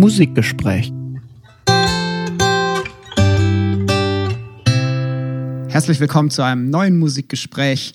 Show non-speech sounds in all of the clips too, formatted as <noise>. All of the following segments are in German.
Musikgespräch. Herzlich willkommen zu einem neuen Musikgespräch.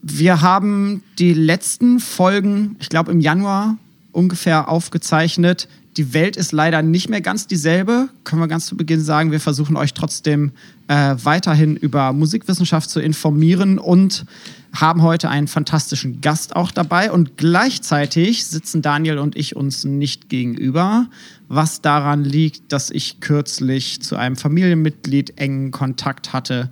Wir haben die letzten Folgen, ich glaube im Januar ungefähr aufgezeichnet. Die Welt ist leider nicht mehr ganz dieselbe. Können wir ganz zu Beginn sagen, wir versuchen euch trotzdem äh, weiterhin über Musikwissenschaft zu informieren und haben heute einen fantastischen Gast auch dabei. Und gleichzeitig sitzen Daniel und ich uns nicht gegenüber, was daran liegt, dass ich kürzlich zu einem Familienmitglied engen Kontakt hatte,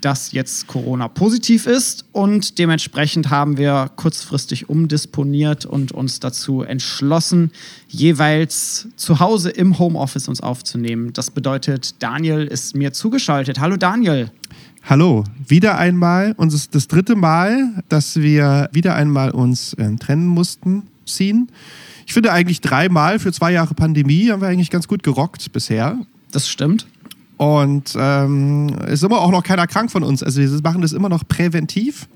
das jetzt Corona-positiv ist. Und dementsprechend haben wir kurzfristig umdisponiert und uns dazu entschlossen, jeweils zu Hause im Homeoffice uns aufzunehmen. Das bedeutet, Daniel ist mir zugeschaltet. Hallo Daniel. Hallo, wieder einmal. Und es ist das dritte Mal, dass wir wieder einmal uns äh, trennen mussten, ziehen. Ich finde eigentlich dreimal für zwei Jahre Pandemie haben wir eigentlich ganz gut gerockt bisher. Das stimmt. Und ähm, ist immer auch noch keiner krank von uns. Also wir machen das immer noch präventiv.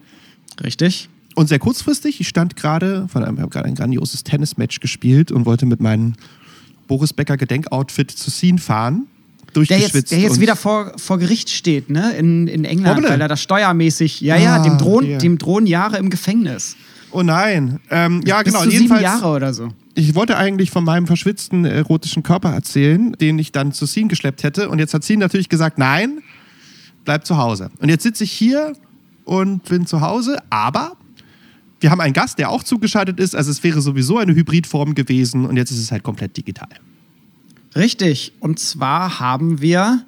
Richtig. Und sehr kurzfristig. Ich stand gerade, von einem, habe gerade ein grandioses Tennismatch gespielt und wollte mit meinem Boris Becker Gedenkoutfit zu Scene fahren. Der jetzt, der jetzt wieder vor, vor Gericht steht, ne? In, in England, Hoppele. weil er das steuermäßig, ja, Ah, ja, dem drohen, ja. dem drohen Jahre im Gefängnis. Oh nein. Ähm, ja, Bis genau. zu sieben Jedenfalls, Jahre oder so. Ich wollte eigentlich von meinem verschwitzten erotischen Körper erzählen, den ich dann zu Scene geschleppt hätte. Und jetzt hat Scene natürlich gesagt, nein, bleib zu Hause. Und jetzt sitze ich hier und bin zu Hause, aber wir haben einen Gast, der auch zugeschaltet ist. Also es wäre sowieso eine Hybridform gewesen und jetzt ist es halt komplett digital. Richtig. Und zwar haben wir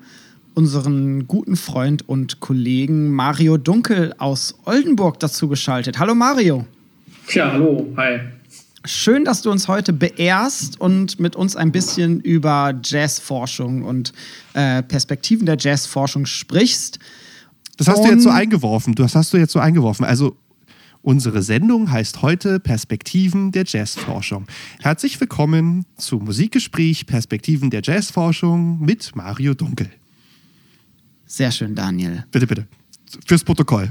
unseren guten Freund und Kollegen Mario Dunkel aus Oldenburg dazu geschaltet. Hallo Mario. Tja, hallo, hi. Schön, dass du uns heute beehrst und mit uns ein bisschen über Jazzforschung und äh, Perspektiven der Jazzforschung sprichst. Das hast du jetzt so Und- eingeworfen. Das hast du jetzt so eingeworfen. Also unsere Sendung heißt heute Perspektiven der Jazzforschung. Herzlich willkommen zu Musikgespräch Perspektiven der Jazzforschung mit Mario Dunkel. Sehr schön, Daniel. Bitte, bitte. Fürs Protokoll.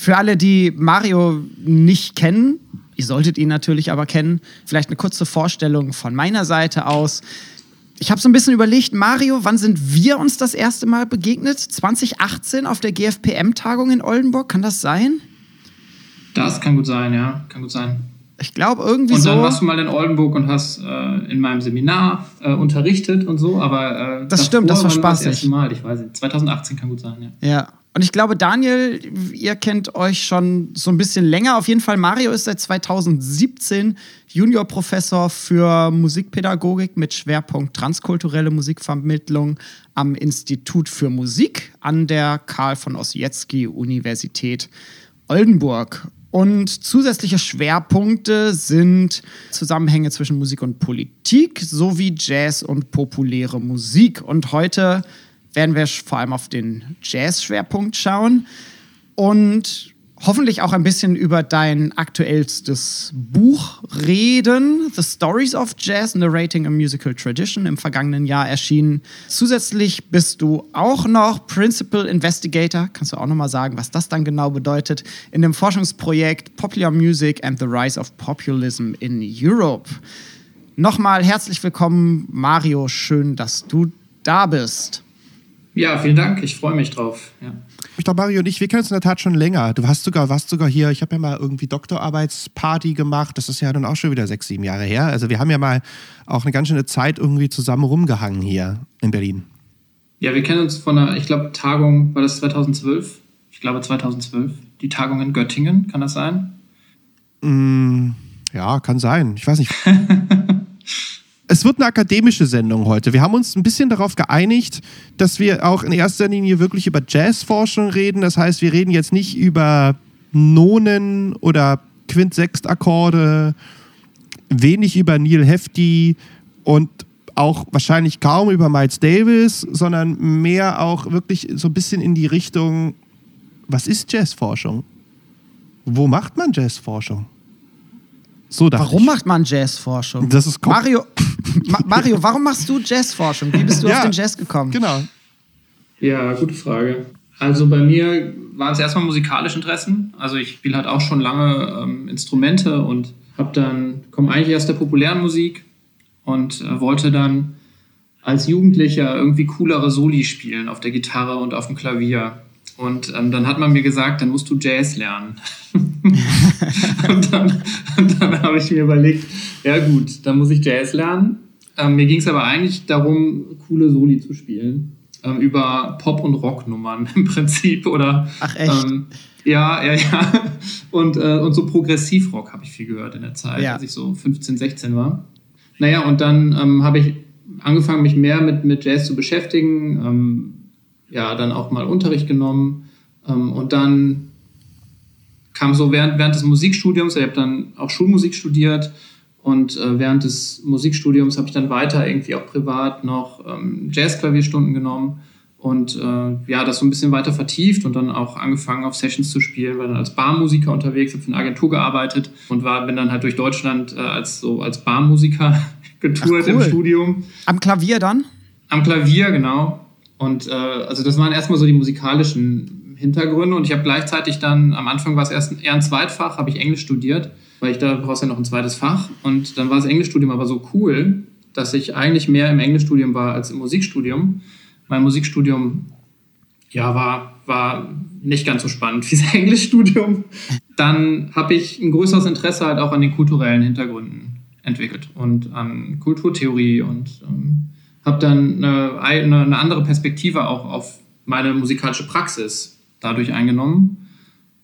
Für alle, die Mario nicht kennen, ihr solltet ihn natürlich aber kennen, vielleicht eine kurze Vorstellung von meiner Seite aus. Ich habe so ein bisschen überlegt, Mario, wann sind wir uns das erste Mal begegnet? 2018 auf der GFPM-Tagung in Oldenburg, kann das sein? Das kann gut sein, ja, kann gut sein. Ich glaube irgendwie Und so. dann warst du mal in Oldenburg und hast äh, in meinem Seminar äh, unterrichtet und so, aber äh, Das stimmt, das war spaßig. Das erste Mal, ich weiß nicht. 2018 kann gut sein, ja. Ja. Und ich glaube, Daniel, ihr kennt euch schon so ein bisschen länger. Auf jeden Fall, Mario ist seit 2017 Juniorprofessor für Musikpädagogik mit Schwerpunkt transkulturelle Musikvermittlung am Institut für Musik an der Karl von Ossietzky Universität Oldenburg. Und zusätzliche Schwerpunkte sind Zusammenhänge zwischen Musik und Politik sowie Jazz und populäre Musik. Und heute werden wir vor allem auf den Jazz-Schwerpunkt schauen und hoffentlich auch ein bisschen über dein aktuellstes Buch reden. The Stories of Jazz, Narrating a Musical Tradition, im vergangenen Jahr erschienen. Zusätzlich bist du auch noch Principal Investigator. Kannst du auch noch mal sagen, was das dann genau bedeutet? In dem Forschungsprojekt Popular Music and the Rise of Populism in Europe. Nochmal herzlich willkommen, Mario. Schön, dass du da bist. Ja, vielen Dank, ich freue mich drauf. Ja. Ich glaube, Mario und ich, wir kennen uns in der Tat schon länger. Du hast sogar, warst sogar hier, ich habe ja mal irgendwie Doktorarbeitsparty gemacht. Das ist ja dann auch schon wieder sechs, sieben Jahre her. Also wir haben ja mal auch eine ganz schöne Zeit irgendwie zusammen rumgehangen hier in Berlin. ja, wir kennen uns von einer, ich glaube, Tagung, war das 2012? Ich glaube 2012. Die Tagung in Göttingen, kann das sein? Ja, kann sein. Ich weiß nicht. <laughs> es wird eine akademische Sendung heute. Wir haben uns ein bisschen darauf geeinigt, dass wir auch in erster Linie wirklich über Jazzforschung reden. Das heißt, wir reden jetzt nicht über Nonen oder Quint-Sechst-Akkorde, wenig über Neil Hefti und auch wahrscheinlich kaum über Miles Davis, sondern mehr auch wirklich so ein bisschen in die Richtung, was ist Jazzforschung? Wo macht man Jazzforschung? So Warum ich. macht man Jazzforschung? Das ist Mario, <laughs> Ma Mario, warum machst du Jazzforschung? Wie bist du Ja, auf den Jazz gekommen? Genau. Ja, gute Frage. Also bei mir waren es erstmal musikalische Interessen. Also ich spiele halt auch schon lange ähm, Instrumente und habe dann komme eigentlich aus der populären Musik und äh, wollte dann als Jugendlicher irgendwie coolere Soli spielen auf der Gitarre und auf dem Klavier. Und ähm, dann hat man mir gesagt, dann musst du Jazz lernen. <laughs> und dann, dann habe ich mir überlegt, ja gut, dann muss ich Jazz lernen. Ähm, mir ging es aber eigentlich darum, coole Soli zu spielen. Ähm, über Pop- und Rocknummern im Prinzip. Oder, Ach echt? Ähm, ja, ja, ja. Und, äh, und so Progressivrock habe ich viel gehört in der Zeit, Ja. als ich so 15, 16 war. Naja, und dann ähm, habe ich angefangen, mich mehr mit, mit Jazz zu beschäftigen. Ja, dann auch mal Unterricht genommen. Ähm, und dann kam so während, während des Musikstudiums, ich habe dann auch Schulmusik studiert. Und äh, während des Musikstudiums habe ich dann weiter irgendwie auch privat noch ähm, Jazzklavierstunden genommen und äh, ja, das so ein bisschen weiter vertieft und dann auch angefangen auf Sessions zu spielen, war dann als Barmusiker unterwegs, habe für eine Agentur gearbeitet und war, bin dann halt durch Deutschland äh, als so als Barmusiker <laughs> getourt Ach, cool. im Studium. Am Klavier dann? Am Klavier, genau. Und äh, also das waren erstmal so die musikalischen Hintergründe und ich habe gleichzeitig dann, am Anfang war es erst eher ein Zweitfach, habe ich Englisch studiert, weil ich da brauchst ja noch ein zweites Fach und dann war das Englischstudium aber so cool, dass ich eigentlich mehr im Englischstudium war als im Musikstudium. Mein Musikstudium ja, war, war nicht ganz so spannend wie <laughs> das Englischstudium. Dann habe ich ein größeres Interesse halt auch an den kulturellen Hintergründen entwickelt und an Kulturtheorie und ähm, habe dann eine, eine, andere Perspektive auch auf meine musikalische Praxis dadurch eingenommen.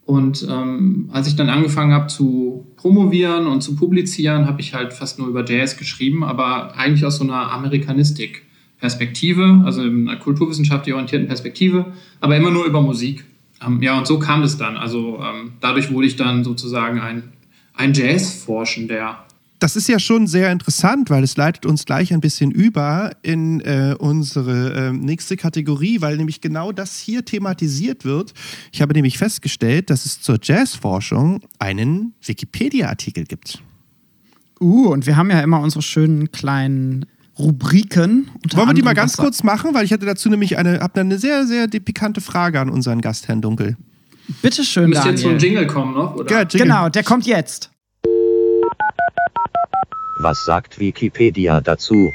Und ähm, als ich dann angefangen habe zu promovieren und zu publizieren, habe ich halt fast nur über Jazz geschrieben, aber eigentlich aus so einer Amerikanistik-Perspektive, also in einer kulturwissenschaftlich orientierten Perspektive, aber immer nur über Musik. Ähm, ja, und so kam es dann. Also ähm, dadurch wurde ich dann sozusagen ein, ein Jazz-Forschender. Das ist ja schon sehr interessant, weil es leitet uns gleich ein bisschen über in äh, unsere äh, nächste Kategorie, weil nämlich genau das hier thematisiert wird. Ich habe nämlich festgestellt, dass es zur Jazzforschung einen Wikipedia-Artikel gibt. Uh, und wir haben ja immer unsere schönen kleinen Rubriken. Wollen wir die mal ganz kurz machen, weil ich hatte dazu nämlich eine, habe eine sehr, sehr pikante Frage an unseren Gast, Herrn Dunkel. Bitte schön, Müsste jetzt so ein. Jingle kommen noch? Oder? Ja, Jingle. Genau, der kommt jetzt. Was sagt Wikipedia dazu?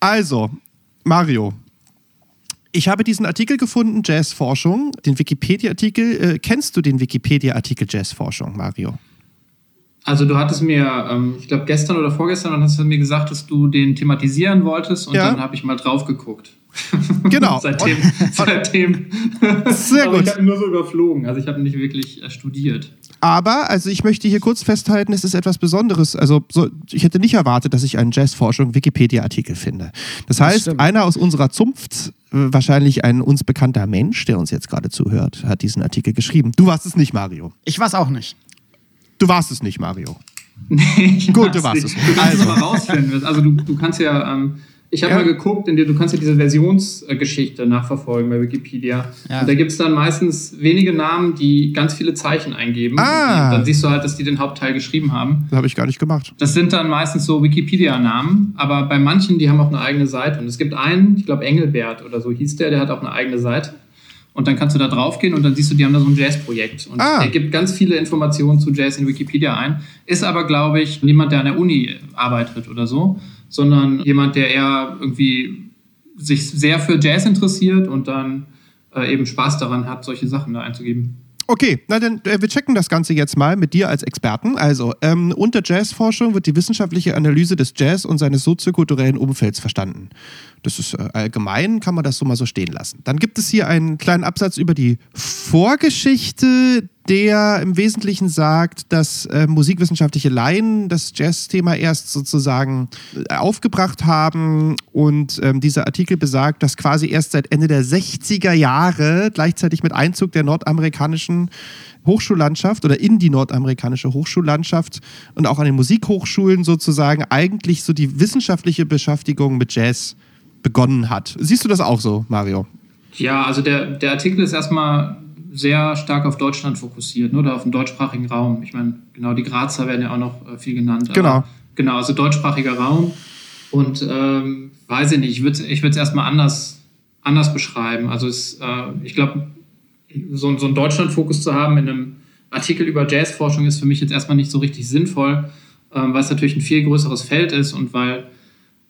Also, Mario. Ich habe diesen Artikel gefunden, Jazzforschung, den Wikipedia-Artikel. Äh, kennst du den Wikipedia-Artikel Jazzforschung, Mario? Also du hattest mir, ähm, ich glaube gestern oder vorgestern, dann hast du mir gesagt, dass du den thematisieren wolltest und Ja. dann habe ich mal drauf geguckt. <laughs> Genau. seitdem, <laughs> seitdem. Sehr Aber gut. ich habe ihn nur so überflogen. Also ich habe ihn nicht wirklich äh, studiert. Aber, also ich möchte hier kurz festhalten, es ist etwas Besonderes. Also so, ich hätte nicht erwartet, dass ich einen Jazzforschung Wikipedia-Artikel finde. Das heißt, stimmt. einer aus unserer Zunft, äh, wahrscheinlich ein uns bekannter Mensch, der uns jetzt gerade zuhört, hat diesen Artikel geschrieben. Du warst es nicht, Mario. Ich weiß auch nicht. Du warst es nicht, Mario. <laughs> Ich Gut, du warst nicht. es. Du kannst Also. es mal rausfinden. Also du, du kannst ja, ähm, ich habe Ja. mal geguckt, in der, du kannst ja diese Versionsgeschichte nachverfolgen bei Wikipedia. Ja. Und da gibt es dann meistens wenige Namen, die ganz viele Zeichen eingeben. Ah. Und dann siehst du halt, dass die den Hauptteil geschrieben haben. Das habe ich gar nicht gemacht. Das sind dann meistens so Wikipedia-Namen, aber bei manchen, die haben auch eine eigene Seite. Und es gibt einen, ich glaube Engelbert oder so hieß der, der hat auch eine eigene Seite. Und dann kannst du da drauf gehen und dann siehst du, die haben da so ein Jazz-Projekt. Und Ah. er gibt ganz viele Informationen zu Jazz in Wikipedia ein. Ist aber, glaube ich, niemand, der an der Uni arbeitet oder so, sondern jemand, der eher irgendwie sich sehr für Jazz interessiert und dann äh, eben Spaß daran hat, solche Sachen da einzugeben. Okay, na dann, äh, wir checken das Ganze jetzt mal mit dir als Experten. Also, ähm, unter Jazzforschung wird die wissenschaftliche Analyse des Jazz und seines soziokulturellen Umfelds verstanden. Das ist äh, allgemein, kann man das so mal so stehen lassen. Dann gibt es hier einen kleinen Absatz über die Vorgeschichte, der im Wesentlichen sagt, dass äh, musikwissenschaftliche Laien das Jazz-Thema erst sozusagen äh, aufgebracht haben. Und ähm, dieser Artikel besagt, dass quasi erst seit Ende der 60er Jahre, gleichzeitig mit Einzug der nordamerikanischen Hochschullandschaft oder in die nordamerikanische Hochschullandschaft und auch an den Musikhochschulen sozusagen eigentlich so die wissenschaftliche Beschäftigung mit Jazz begonnen hat. Siehst du das auch so, Mario? Ja, also der, der Artikel ist erstmal sehr stark auf Deutschland fokussiert, ne, oder auf den deutschsprachigen Raum. Ich meine, genau, die Grazer werden ja auch noch äh, viel genannt. Genau. Genau, also deutschsprachiger Raum. Und ähm, weiß ich nicht, ich würde es ich würd's erstmal anders, anders beschreiben. Also es, äh, ich glaube, so, so einen Deutschland-Fokus zu haben in einem Artikel über Jazzforschung ist für mich jetzt erstmal nicht so richtig sinnvoll, ähm, weil es natürlich ein viel größeres Feld ist und weil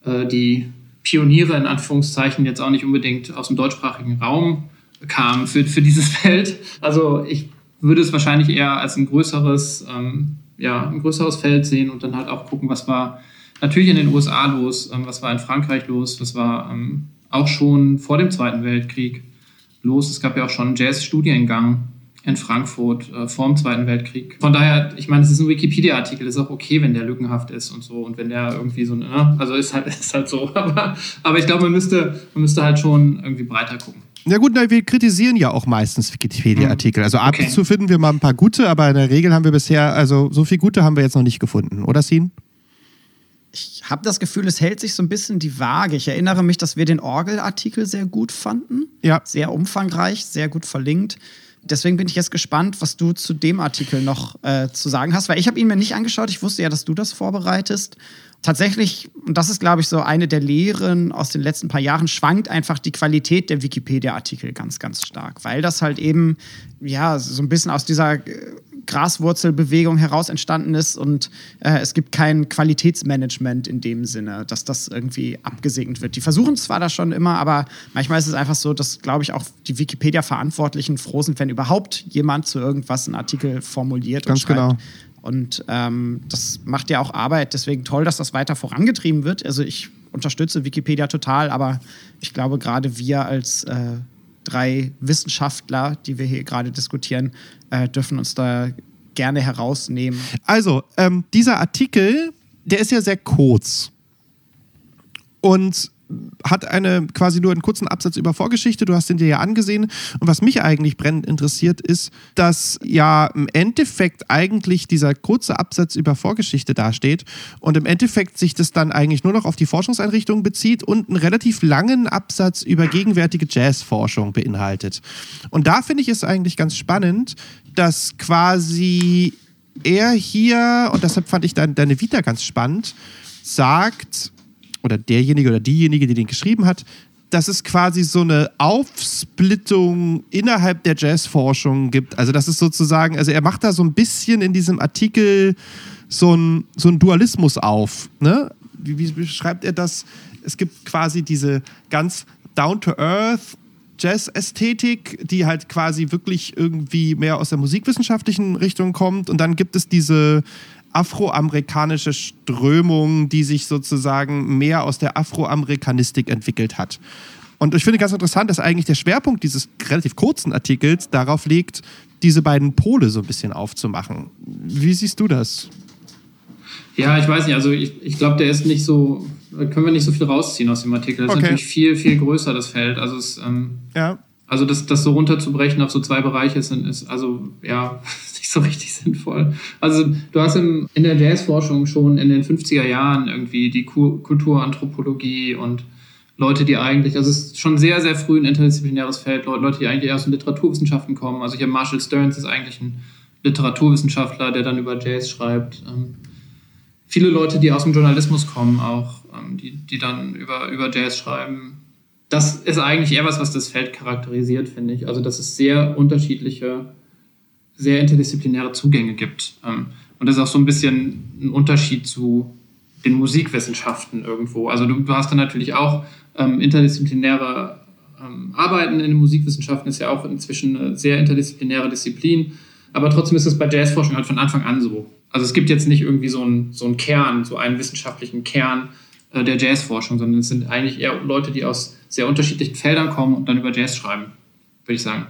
äh, die Pioniere in Anführungszeichen jetzt auch nicht unbedingt aus dem deutschsprachigen Raum kamen für, für dieses <laughs> Feld. Also ich würde es wahrscheinlich eher als ein größeres, ähm, ja, ein größeres Feld sehen und dann halt auch gucken, was war natürlich in den USA los, ähm, was war in Frankreich los, was war ähm, auch schon vor dem Zweiten Weltkrieg los. Es gab ja auch schon einen Jazz-Studiengang in Frankfurt äh, vor dem Zweiten Weltkrieg. Von daher, ich meine, es ist ein Wikipedia-Artikel, ist auch okay, wenn der lückenhaft ist und so und wenn der irgendwie so, ne, also ist halt, <laughs> ist halt so. Aber, aber ich glaube, man müsste, man müsste halt schon irgendwie breiter gucken. Na gut, na, wir kritisieren ja auch meistens Wikipedia-Artikel. Also ab und zu finden wir mal ein paar gute, aber in der Regel haben wir bisher, also so viel gute haben wir jetzt noch nicht gefunden, oder Sin? Ich habe das Gefühl, es hält sich so ein bisschen die Waage. Ich erinnere mich, dass wir den Orgel-Artikel sehr gut fanden. Ja. Sehr umfangreich, sehr gut verlinkt. Deswegen bin ich jetzt gespannt, was du zu dem Artikel noch äh, zu sagen hast, weil ich habe ihn mir nicht angeschaut. Ich wusste ja, dass du das vorbereitest. Tatsächlich, und das ist, glaube ich, so eine der Lehren aus den letzten paar Jahren, schwankt einfach die Qualität der Wikipedia-Artikel ganz, ganz stark, weil das halt eben, ja, so ein bisschen aus dieser äh, Graswurzelbewegung heraus entstanden ist und äh, es gibt kein Qualitätsmanagement in dem Sinne, dass das irgendwie abgesegnet wird. Die versuchen zwar da schon immer, aber manchmal ist es einfach so, dass, glaube ich, auch die Wikipedia-Verantwortlichen froh sind, wenn überhaupt jemand zu irgendwas einen Artikel formuliert Ganz und schreibt. genau. Und ähm, das macht ja auch Arbeit. Deswegen toll, dass das weiter vorangetrieben wird. Also ich unterstütze Wikipedia total, aber ich glaube, gerade wir als äh, drei Wissenschaftler, die wir hier gerade diskutieren, äh, dürfen uns da gerne herausnehmen. Also, ähm, dieser Artikel, der ist ja sehr kurz. Und hat eine quasi nur einen kurzen Absatz über Vorgeschichte. Du hast den dir ja angesehen. Und was mich eigentlich brennend interessiert, ist, dass ja im Endeffekt eigentlich dieser kurze Absatz über Vorgeschichte dasteht und im Endeffekt sich das dann eigentlich nur noch auf die Forschungseinrichtungen bezieht und einen relativ langen Absatz über gegenwärtige Jazzforschung beinhaltet. Und da finde ich es eigentlich ganz spannend, dass quasi er hier, und deshalb fand ich dein, deine Vita ganz spannend, sagt, oder derjenige oder diejenige, die den geschrieben hat, dass es quasi so eine Aufsplittung innerhalb der Jazzforschung gibt. Also das ist sozusagen, also er macht da so ein bisschen in diesem Artikel so ein, so Dualismus auf. Ne? Wie, wie beschreibt er das? Es gibt quasi diese ganz down-to-earth Jazz-Ästhetik, die halt quasi wirklich irgendwie mehr aus der musikwissenschaftlichen Richtung kommt. Und dann gibt es diese afroamerikanische Strömung, die sich sozusagen mehr aus der Afroamerikanistik entwickelt hat. Und ich finde ganz interessant, dass eigentlich der Schwerpunkt dieses relativ kurzen Artikels darauf liegt, diese beiden Pole so ein bisschen aufzumachen. Wie siehst du das? Ja, ich weiß nicht, also ich, ich glaube, der ist nicht so, da können wir nicht so viel rausziehen aus dem Artikel. Das Okay. ist natürlich viel, viel größer, das Feld. Also es, ähm, Ja. Also das, das so runterzubrechen auf so zwei Bereiche ist, ist also ja nicht so richtig sinnvoll. Also du hast im, in der Jazzforschung schon in den 50er Jahren irgendwie die Ku- Kulturanthropologie und Leute, die eigentlich, also es ist schon sehr, sehr früh ein interdisziplinäres Feld, Le- Leute, die eigentlich aus den Literaturwissenschaften kommen. Also hier Marshall Stearns ist eigentlich ein Literaturwissenschaftler, der dann über Jazz schreibt. Ähm, viele Leute, die aus dem Journalismus kommen, auch, ähm, die, die dann über, über Jazz schreiben. Das ist eigentlich eher was, was das Feld charakterisiert, finde ich. Also, dass es sehr unterschiedliche, sehr interdisziplinäre Zugänge gibt. Ähm, und das ist auch so ein bisschen ein Unterschied zu den Musikwissenschaften irgendwo. Also, du, du hast dann natürlich auch ähm, interdisziplinäre ähm, Arbeiten in den Musikwissenschaften, ist ja auch inzwischen eine sehr interdisziplinäre Disziplin. Aber trotzdem ist es bei Jazzforschung halt von Anfang an so. Also es gibt jetzt nicht irgendwie so einen, so einen Kern, so einen wissenschaftlichen Kern äh, der Jazzforschung, sondern es sind eigentlich eher Leute, die aus sehr unterschiedlichen Feldern kommen und dann über Jazz schreiben, würde ich sagen.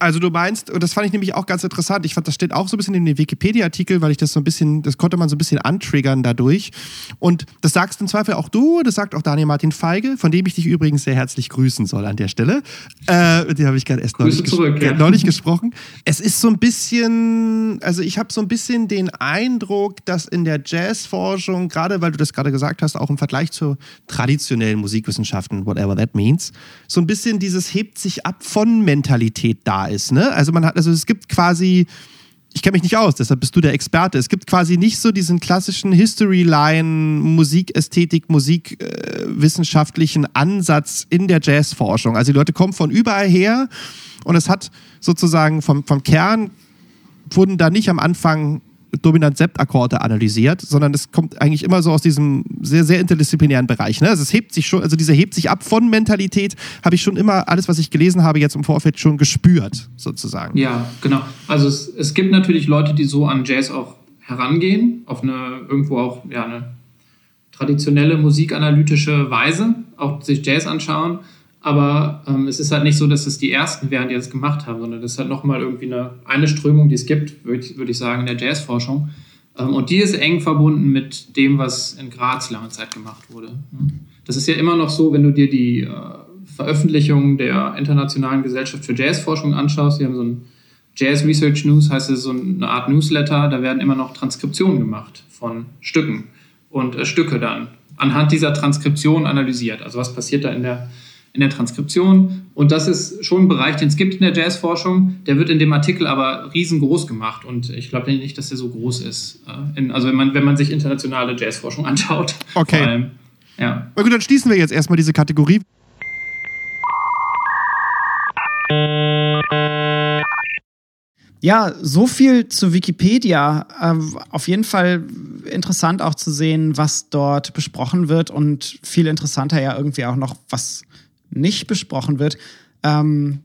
Also du meinst, und das fand ich nämlich auch ganz interessant, ich fand, das steht auch so ein bisschen in dem Wikipedia-Artikel, weil ich das so ein bisschen, das konnte man so ein bisschen antriggern dadurch. Und das sagst im Zweifel auch du, das sagt auch Daniel Martin Feige, von dem ich dich übrigens sehr herzlich grüßen soll an der Stelle. Äh, mit dem habe ich gerade erst neulich, ges- zurück, ja. äh, neulich gesprochen. Es ist so ein bisschen, also ich habe so ein bisschen den Eindruck, dass in der Jazzforschung, gerade weil du das gerade gesagt hast, auch im Vergleich zu traditionellen Musikwissenschaften, whatever that means, so ein bisschen dieses hebt sich ab von Mentalität da ist. Ne? Also man hat, also es gibt quasi, ich kenne mich nicht aus, deshalb bist du der Experte. Es gibt quasi nicht so diesen klassischen History-Line, Musikästhetik, musikwissenschaftlichen Ansatz in der Jazzforschung. Also die Leute kommen von überall her und es hat sozusagen vom, vom Kern wurden da nicht am Anfang dominant Septakkorde analysiert, sondern es kommt eigentlich immer so aus diesem sehr, sehr interdisziplinären Bereich. Ne? Also es hebt sich schon, also dieser hebt sich ab von Mentalität, habe ich schon immer alles, was ich gelesen habe, jetzt im Vorfeld schon gespürt, sozusagen. Ja, genau. Also es, es gibt natürlich Leute, die so an Jazz auch herangehen, auf eine irgendwo auch ja, eine traditionelle musikanalytische Weise, auch sich Jazz anschauen. Aber ähm, es ist halt nicht so, dass es die ersten wären, die das gemacht haben, sondern das ist halt nochmal irgendwie eine, eine Strömung, die es gibt, würde ich, würd ich sagen, in der Jazzforschung. Ähm, und die ist eng verbunden mit dem, was in Graz lange Zeit gemacht wurde. Das ist ja immer noch so, wenn du dir die äh, Veröffentlichungen der Internationalen Gesellschaft für Jazzforschung anschaust, die haben so ein Jazz Research News, heißt es so eine Art Newsletter, da werden immer noch Transkriptionen gemacht von Stücken und äh, Stücke dann anhand dieser Transkription analysiert. Also was passiert da in der in der Transkription. Und das ist schon ein Bereich, den es gibt in der Jazzforschung. Der wird in dem Artikel aber riesengroß gemacht. Und ich glaube nicht, dass der so groß ist. Äh, in, also wenn man, wenn man sich internationale Jazzforschung <laughs> anschaut. Okay. Allem, ja. Na gut, dann schließen wir jetzt erstmal diese Kategorie. Ja, so viel zu Wikipedia. Ähm, auf jeden Fall interessant auch zu sehen, was dort besprochen wird und viel interessanter ja irgendwie auch noch, was nicht besprochen wird. Ähm,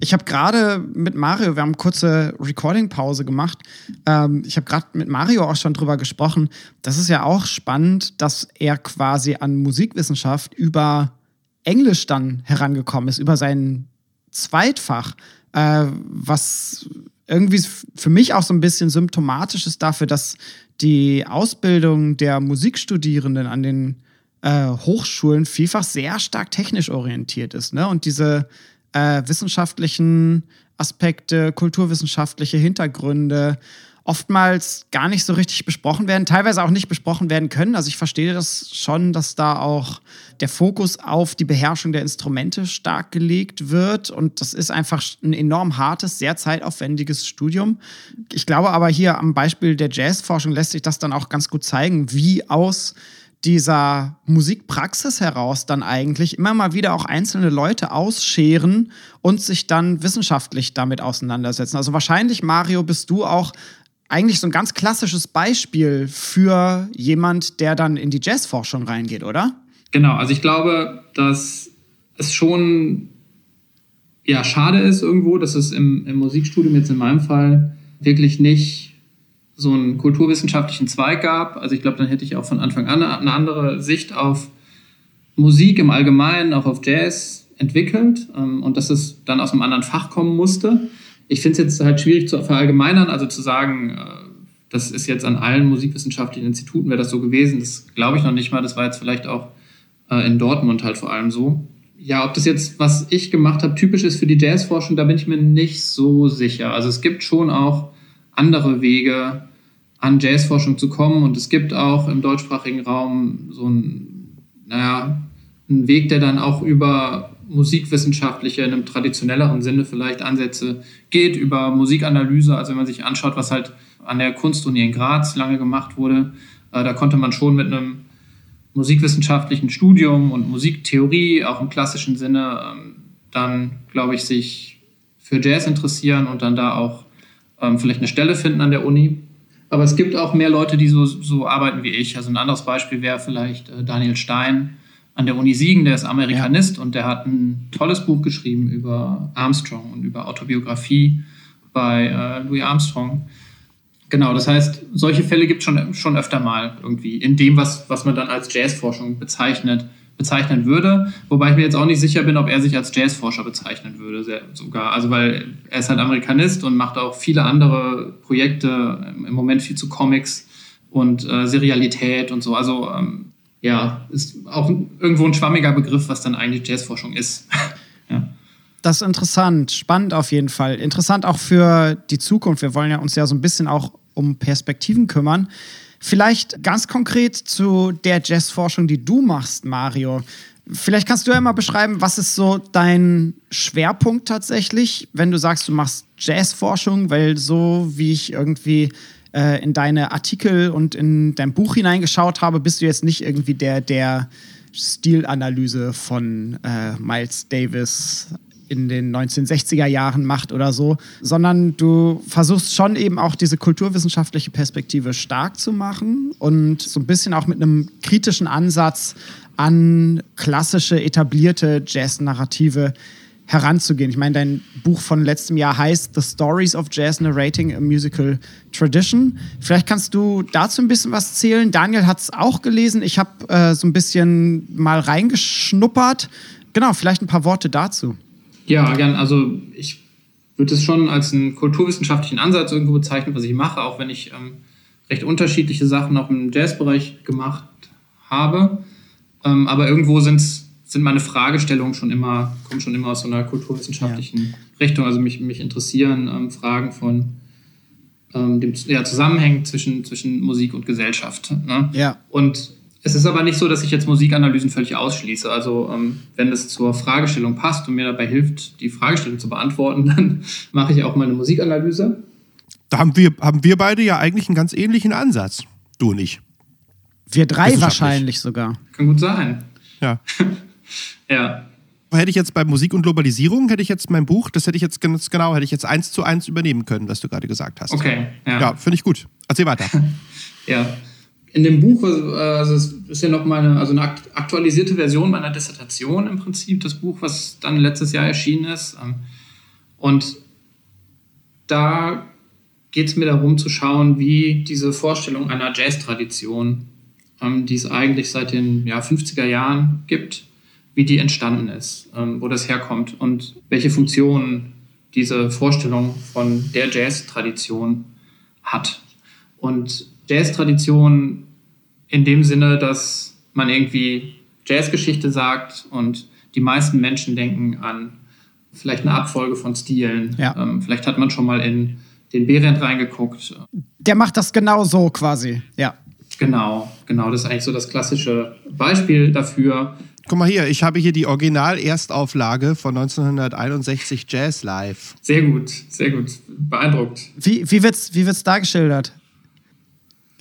ich habe gerade mit Mario, wir haben kurze Recording-Pause gemacht. Ähm, ich habe gerade mit Mario auch schon drüber gesprochen. Das ist ja auch spannend, dass er quasi an Musikwissenschaft über Englisch dann herangekommen ist, über sein Zweitfach, äh, was irgendwie für mich auch so ein bisschen symptomatisch ist dafür, dass die Ausbildung der Musikstudierenden an den äh, Hochschulen vielfach sehr stark technisch orientiert ist. Ne? Und diese äh, wissenschaftlichen Aspekte, kulturwissenschaftliche Hintergründe oftmals gar nicht so richtig besprochen werden, teilweise auch nicht besprochen werden können. Also ich verstehe das schon, dass da auch der Fokus auf die Beherrschung der Instrumente stark gelegt wird. Und das ist einfach ein enorm hartes, sehr zeitaufwendiges Studium. Ich glaube aber hier am Beispiel der Jazzforschung lässt sich das dann auch ganz gut zeigen, wie aus dieser Musikpraxis heraus dann eigentlich immer mal wieder auch einzelne Leute ausscheren und sich dann wissenschaftlich damit auseinandersetzen. Also wahrscheinlich, Mario, bist du auch eigentlich so ein ganz klassisches Beispiel für jemand, der dann in die Jazzforschung reingeht, oder? Genau, also ich glaube, dass es schon ja, schade ist irgendwo, dass es im, im Musikstudium jetzt in meinem Fall wirklich nicht so einen kulturwissenschaftlichen Zweig gab. Also ich glaube, dann hätte ich auch von Anfang an eine andere Sicht auf Musik im Allgemeinen, auch auf Jazz entwickelt ähm, und dass es dann aus einem anderen Fach kommen musste. Ich finde es jetzt halt schwierig zu verallgemeinern, also zu sagen, äh, das ist jetzt an allen musikwissenschaftlichen Instituten wäre das so gewesen, das glaube ich noch nicht mal. Das war jetzt vielleicht auch äh, in Dortmund halt vor allem so. Ja, ob das jetzt, was ich gemacht habe, typisch ist für die Jazzforschung, da bin ich mir nicht so sicher. Also es gibt schon auch andere Wege, an Jazzforschung zu kommen. Und es gibt auch im deutschsprachigen Raum so einen, naja, einen Weg, der dann auch über musikwissenschaftliche, in einem traditionelleren Sinne vielleicht Ansätze geht, über Musikanalyse. Also wenn man sich anschaut, was halt an der Kunstuni in Graz lange gemacht wurde, äh, da konnte man schon mit einem musikwissenschaftlichen Studium und Musiktheorie, auch im klassischen Sinne, ähm, dann, glaube ich, sich für Jazz interessieren und dann da auch ähm, vielleicht eine Stelle finden an der Uni. Aber es gibt auch mehr Leute, die so, so arbeiten wie ich. Also ein anderes Beispiel wäre vielleicht äh, Daniel Stein an der Uni Siegen, der ist Amerikanist ja. und der hat ein tolles Buch geschrieben über Armstrong und über Autobiografie bei äh, Louis Armstrong. Genau, das heißt, solche Fälle gibt es schon, schon öfter mal irgendwie in dem, was, was man dann als Jazzforschung bezeichnet bezeichnen würde. Wobei ich mir jetzt auch nicht sicher bin, ob er sich als Jazzforscher bezeichnen würde, sogar. Also, weil er ist halt Amerikanist und macht auch viele andere Projekte, im Moment viel zu Comics und äh, Serialität und so. Also, ähm, ja, ist auch irgendwo ein schwammiger Begriff, was dann eigentlich Jazzforschung ist. <laughs> ja. Das ist interessant, spannend auf jeden Fall. Interessant auch für die Zukunft. Wir wollen ja uns ja so ein bisschen auch um Perspektiven kümmern. Vielleicht ganz konkret zu der Jazzforschung, die du machst, Mario. Vielleicht kannst du ja mal beschreiben, was ist so dein Schwerpunkt tatsächlich, wenn du sagst, du machst Jazzforschung, weil so wie ich irgendwie äh, in deine Artikel und in dein Buch hineingeschaut habe, bist du jetzt nicht irgendwie der, der Stilanalyse von äh, Miles Davis in den 1960er Jahren macht oder so, sondern du versuchst schon eben auch diese kulturwissenschaftliche Perspektive stark zu machen und so ein bisschen auch mit einem kritischen Ansatz an klassische, etablierte Jazz-Narrative heranzugehen. Ich meine, dein Buch von letztem Jahr heißt The Stories of Jazz Narrating a Musical Tradition. Vielleicht kannst du dazu ein bisschen was zählen. Daniel hat es auch gelesen. Ich habe äh, so ein bisschen mal reingeschnuppert. Genau, vielleicht ein paar Worte dazu. Ja, gern. Also ich würde es schon als einen kulturwissenschaftlichen Ansatz irgendwo bezeichnen, was ich mache, auch wenn ich ähm, recht unterschiedliche Sachen auch im Jazzbereich gemacht habe. Ähm, aber irgendwo sind's, sind meine Fragestellungen schon immer, kommen schon immer aus so einer kulturwissenschaftlichen ja. Richtung. Also mich, mich interessieren ähm, Fragen von ähm, dem ja, Zusammenhängen zwischen, zwischen Musik und Gesellschaft. Ne? Ja. Und es ist aber nicht so, dass ich jetzt Musikanalysen völlig ausschließe. Also ähm, wenn es zur Fragestellung passt und mir dabei hilft, die Fragestellung zu beantworten, <laughs> dann mache ich auch mal eine Musikanalyse. Da haben wir, haben wir beide ja eigentlich einen ganz ähnlichen Ansatz. Du und ich. Wir drei wahrscheinlich sogar. Kann gut sein. Ja. <laughs> ja. Hätte ich jetzt bei Musik und Globalisierung, hätte ich jetzt mein Buch, das hätte ich jetzt ganz genau, hätte ich jetzt eins zu eins übernehmen können, was du gerade gesagt hast. Okay. Ja, ja finde ich gut. Erzähl weiter. <laughs> ja. In dem Buch, also es ist ja noch meine, also eine aktualisierte Version meiner Dissertation im Prinzip, das Buch, was dann letztes Jahr erschienen ist. Ähm, und da geht es mir darum zu schauen, wie diese Vorstellung einer Jazz-Tradition ähm, die es eigentlich seit den ja, 50er Jahren gibt, wie die entstanden ist, ähm, wo das herkommt und welche Funktionen diese Vorstellung von der Jazz-Tradition hat. Und Jazz-Tradition in dem Sinne, dass man irgendwie Jazzgeschichte sagt und die meisten Menschen denken an vielleicht eine Abfolge von Stilen. Ja. Ähm, vielleicht hat man schon mal in den Behrendt reingeguckt. Der macht das genau so quasi, ja. Genau, genau. Das ist eigentlich so das klassische Beispiel dafür. Guck mal hier, ich habe hier die Original-Erstauflage von 1961 Jazz Live. Sehr gut, sehr gut. Beeindruckt. Wie, wie wird es wie wird's da geschildert?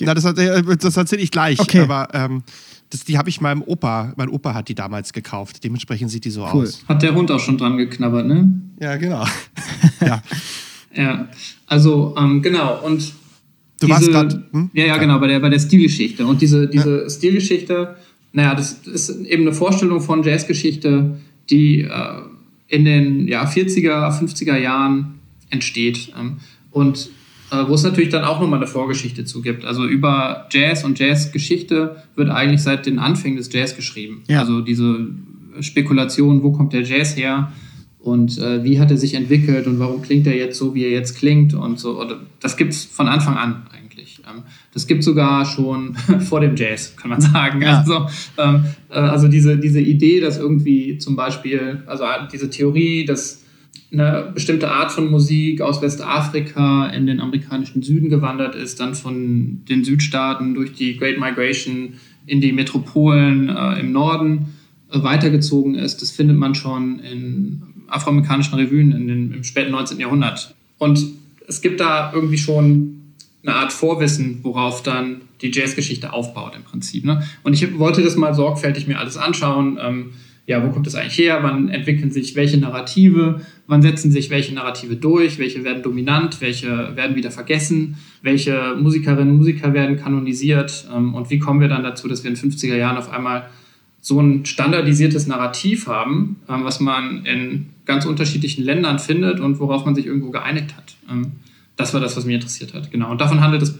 Na, das, äh, das erzähle ich gleich. Okay. Aber ähm, das, die habe ich meinem Opa, mein Opa hat die damals gekauft. Dementsprechend sieht die so cool. aus. Hat der Hund auch schon dran geknabbert, ne? Ja, genau. <laughs> ja. ja, also ähm, genau. Und Du diese, warst gerade. Hm? Ja, ja, genau, bei der, bei der Stilgeschichte. Und diese, diese ja. Stilgeschichte, naja, das ist eben eine Vorstellung von Jazzgeschichte, die äh, in den ja, 40er, 50er Jahren entsteht. Ähm, und wo es natürlich dann auch nochmal eine Vorgeschichte zu gibt. Also über Jazz und Jazzgeschichte wird eigentlich seit den Anfängen des Jazz geschrieben. Ja. Also diese Spekulation, wo kommt der Jazz her? und äh, wie hat er sich entwickelt und warum klingt er jetzt so, wie er jetzt klingt und so. Oder, das gibt es von Anfang an eigentlich. Ähm, das gibt sogar schon <laughs> vor dem Jazz, kann man sagen. Ja. Also, ähm, äh, also diese, diese Idee, dass irgendwie zum Beispiel, also diese Theorie, dass eine bestimmte Art von Musik aus Westafrika in den amerikanischen Süden gewandert ist, dann von den Südstaaten durch die Great Migration in die Metropolen äh, im Norden äh, weitergezogen ist. Das findet man schon in afroamerikanischen Revuen in den, im späten 19. Jahrhundert. Und es gibt da irgendwie schon eine Art Vorwissen, worauf dann die Jazzgeschichte aufbaut im Prinzip. Ne? Und ich wollte das mal sorgfältig mir alles anschauen. Ähm, ja, wo kommt das eigentlich her? Wann entwickeln sich welche Narrative? Wann setzen sich welche Narrative durch? Welche werden dominant? Welche werden wieder vergessen? Welche Musikerinnen und Musiker werden kanonisiert? Ähm, und wie kommen wir dann dazu, dass wir in den 50er Jahren auf einmal so ein standardisiertes Narrativ haben, ähm, was man in ganz unterschiedlichen Ländern findet und worauf man sich irgendwo geeinigt hat. Ähm, das war das, was mich interessiert hat. Genau. Und davon handelt es.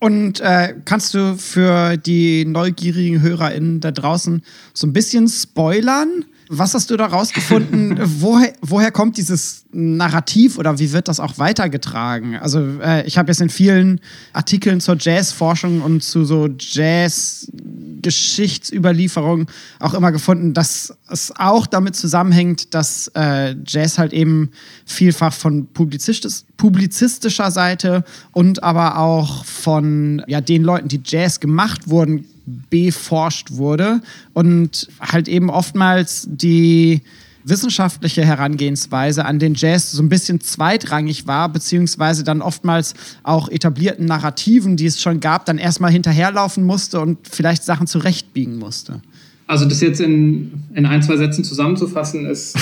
Und äh, kannst du für die neugierigen HörerInnen da draußen so ein bisschen spoilern? Was hast du da rausgefunden? <laughs> woher, woher kommt dieses Narrativ oder wie wird das auch weitergetragen? Also, äh, ich habe jetzt in vielen Artikeln zur Jazzforschung und zu so Jazz-Geschichtsüberlieferung auch immer gefunden, dass es auch damit zusammenhängt, dass äh, Jazz halt eben vielfach von publizistisch, publizistischer Seite und aber auch von ja, den Leuten, die Jazz gemacht wurden, beforscht wurde und halt eben oftmals die wissenschaftliche Herangehensweise an den Jazz so ein bisschen zweitrangig war, beziehungsweise dann oftmals auch etablierten Narrativen, die es schon gab, dann erstmal hinterherlaufen musste und vielleicht Sachen zurechtbiegen musste. Also das jetzt in, in ein, zwei Sätzen zusammenzufassen, ist äh,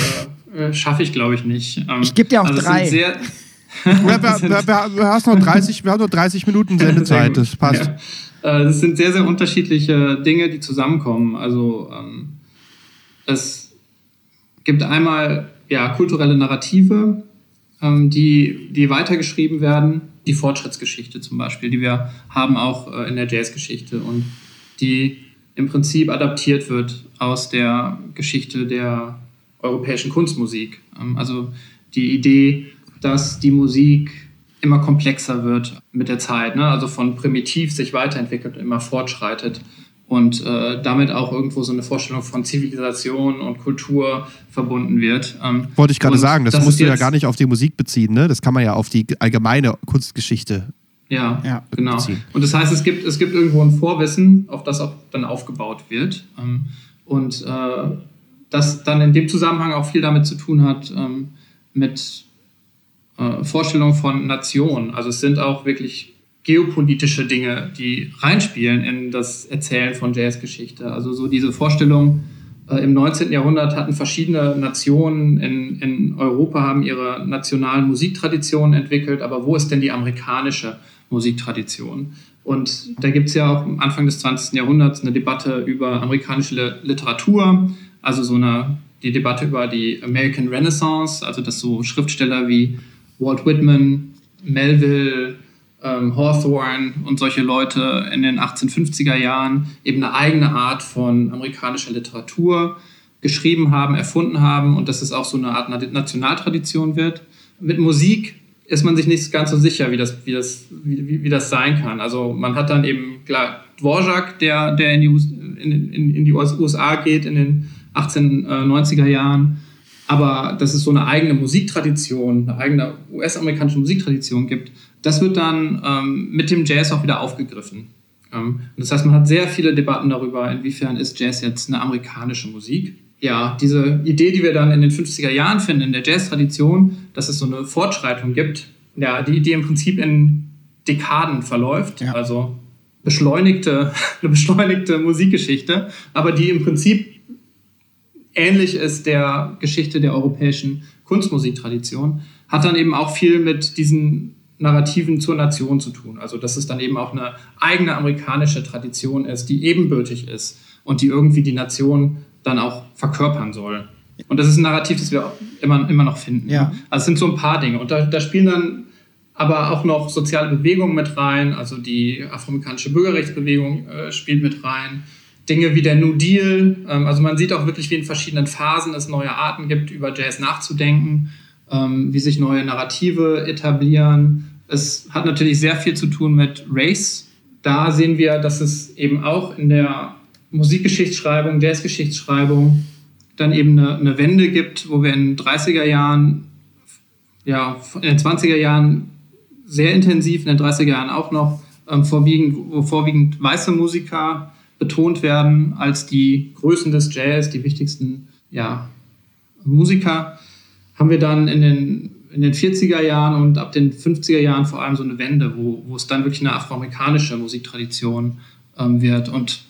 äh, schaffe ich, glaube ich, nicht. Ähm, ich gebe dir auch also drei. wir, wir, wir, wir, hast noch 30, wir haben noch 30 Minuten <laughs> Sendezeit, das passt. Ja. Äh, Das sind sehr, sehr unterschiedliche Dinge, die zusammenkommen. Also ähm, es gibt einmal ja, kulturelle Narrative, ähm, die, die weitergeschrieben werden. Die Fortschrittsgeschichte zum Beispiel, die wir haben auch äh, in der Jazzgeschichte und die im Prinzip adaptiert wird aus der Geschichte der europäischen Kunstmusik. Ähm, also die Idee, dass die Musik immer komplexer wird mit der Zeit, ne? also von primitiv sich weiterentwickelt und immer fortschreitet und äh, damit auch irgendwo so eine Vorstellung von Zivilisation und Kultur verbunden wird. Ähm, Wollte ich gerade und sagen, das, ist musst du ja gar nicht auf die Musik beziehen, ne? Das kann man ja auf die allgemeine Kunstgeschichte. Ja, Ja. genau. Und das heißt, es gibt, es gibt irgendwo ein Vorwissen, auf das auch dann aufgebaut wird. Ähm, und äh, das dann in dem Zusammenhang auch viel damit zu tun hat, ähm, mit äh, Vorstellungen von Nationen. Also es sind auch wirklich geopolitische Dinge, die reinspielen in das Erzählen von Jazzgeschichte. Also so diese Vorstellung, äh, im 19. Jahrhundert hatten verschiedene Nationen in, in Europa haben ihre nationalen Musiktraditionen entwickelt, aber wo ist denn die amerikanische Musiktradition? Und da gibt es ja auch am Anfang des 20. Jahrhunderts eine Debatte über amerikanische Li- Literatur, also so eine die Debatte über die American Renaissance, also dass so Schriftsteller wie Walt Whitman, Melville, ähm, Hawthorne und solche Leute in den 1850er Jahren eben eine eigene Art von amerikanischer Literatur geschrieben haben, erfunden haben und dass es auch so eine Art Na- Nationaltradition wird. Mit Musik ist man sich nicht ganz so sicher, wie das, wie das, wie, wie- das sein kann. Also man hat dann eben klar Dvorak, der, der in, die, in, in, in die USA geht in den 1890er Jahren. Aber dass es so eine eigene Musiktradition, eine eigene US-amerikanische Musiktradition gibt, das wird dann ähm, mit dem Jazz auch wieder aufgegriffen. Ähm, das heißt, man hat sehr viele Debatten darüber, inwiefern ist Jazz jetzt eine amerikanische Musik. Ja, diese Idee, die wir dann in den 50er Jahren finden, in der Jazz-Tradition, dass es so eine Fortschreitung gibt, ja, die Idee im Prinzip in Dekaden verläuft, Ja. also beschleunigte, <laughs> eine beschleunigte Musikgeschichte, aber die im Prinzip ähnlich ist der Geschichte der europäischen Kunstmusiktradition, hat dann eben auch viel mit diesen Narrativen zur Nation zu tun. Also dass es dann eben auch eine eigene amerikanische Tradition ist, die ebenbürtig ist und die irgendwie die Nation dann auch verkörpern soll. Und das ist ein Narrativ, das wir immer, immer noch finden. Ja. Also es sind so ein paar Dinge. Und da, da spielen dann aber auch noch soziale Bewegungen mit rein. Also die afroamerikanische Bürgerrechtsbewegung äh, spielt mit rein. Dinge wie der New Deal. Ähm, also man sieht auch wirklich, wie in verschiedenen Phasen es neue Arten gibt, über Jazz nachzudenken, ähm, wie sich neue Narrative etablieren. Es hat natürlich sehr viel zu tun mit Race. Da sehen wir, dass es eben auch in der Musikgeschichtsschreibung, Jazzgeschichtsschreibung dann eben eine, eine Wende gibt, wo wir in den 30er Jahren, ja, in den 20er Jahren sehr intensiv, in den 30er Jahren auch noch, ähm, vorwiegend, wo vorwiegend weiße Musiker betont werden als die Größen des Jazz, die wichtigsten ja, Musiker, haben wir dann in den, in den 40er Jahren und ab den 50er Jahren vor allem so eine Wende, wo, wo es dann wirklich eine afroamerikanische Musiktradition ähm, wird. Und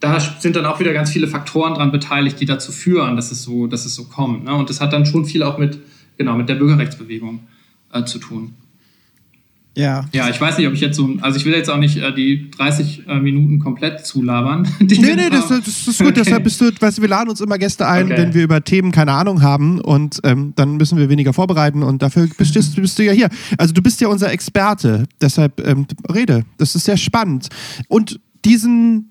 da sind dann auch wieder ganz viele Faktoren dran beteiligt, die dazu führen, dass es so, dass es so kommt. Ne? Und das hat dann schon viel auch mit, genau, mit der Bürgerrechtsbewegung äh, zu tun. Ja. Ja, ich weiß nicht, ob ich jetzt so, also ich will jetzt auch nicht äh, die 30 äh, Minuten komplett zulabern. <laughs> Nee, nee, das, das ist gut. Okay. Deshalb bist du, weißt du, wir laden uns immer Gäste ein, Okay. wenn wir über Themen keine Ahnung haben und ähm, dann müssen wir weniger vorbereiten und dafür bist, du- bist du ja hier. Also du bist ja unser Experte, deshalb ähm, rede. Das ist sehr spannend. Und diesen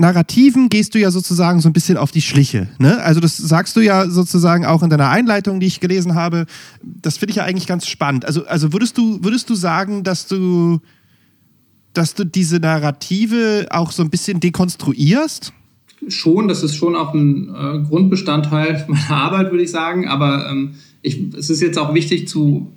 Narrativen gehst du ja sozusagen so ein bisschen auf die Schliche. Ne? Also das sagst du ja sozusagen auch in deiner Einleitung, die ich gelesen habe. Das finde ich ja eigentlich ganz spannend. Also, also würdest du, würdest du sagen, dass du, dass du diese Narrative auch so ein bisschen dekonstruierst? schon, das ist schon auch ein äh, Grundbestandteil meiner Arbeit, würde ich sagen. Aber ähm, ich, es ist jetzt auch wichtig zu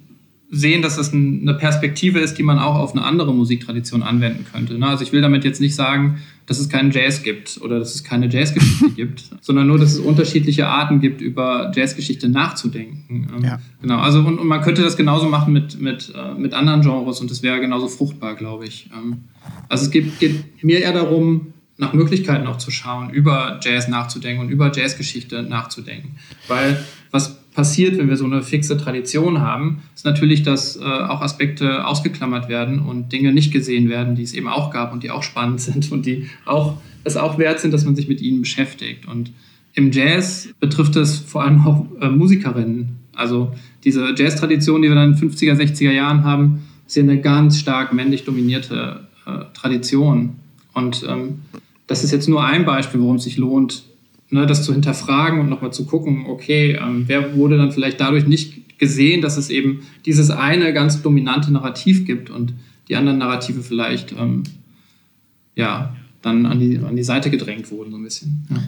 sehen, dass das ein, eine Perspektive ist, die man auch auf eine andere Musiktradition anwenden könnte. Ne? Also ich will damit jetzt nicht sagen, dass es keinen Jazz gibt oder dass es keine Jazzgeschichte <laughs> gibt, sondern nur, dass es unterschiedliche Arten gibt, über Jazzgeschichte nachzudenken. Ähm, Ja. Genau, also und, und man könnte das genauso machen mit, mit, äh, mit anderen Genres und das wäre genauso fruchtbar, glaube ich. Ähm, also es geht, geht mir eher darum, nach Möglichkeiten auch zu schauen, über Jazz nachzudenken und über Jazzgeschichte nachzudenken. Weil was passiert, wenn wir so eine fixe Tradition haben, ist natürlich, dass äh, auch Aspekte ausgeklammert werden und Dinge nicht gesehen werden, die es eben auch gab und die auch spannend <laughs> sind und die auch es auch wert sind, dass man sich mit ihnen beschäftigt. Und im Jazz betrifft es vor allem auch äh, Musikerinnen. Also diese Jazz-Tradition, die wir dann in den 50er, 60er Jahren haben, ist ja eine ganz stark männlich dominierte äh, Tradition. Und ähm, das ist jetzt nur ein Beispiel, worum es sich lohnt, ne, das zu hinterfragen und nochmal zu gucken, okay, ähm, wer wurde dann vielleicht dadurch nicht gesehen, dass es eben dieses eine ganz dominante Narrativ gibt und die anderen Narrative vielleicht ähm, ja, dann an die, an die Seite gedrängt wurden, so ein bisschen. Ja,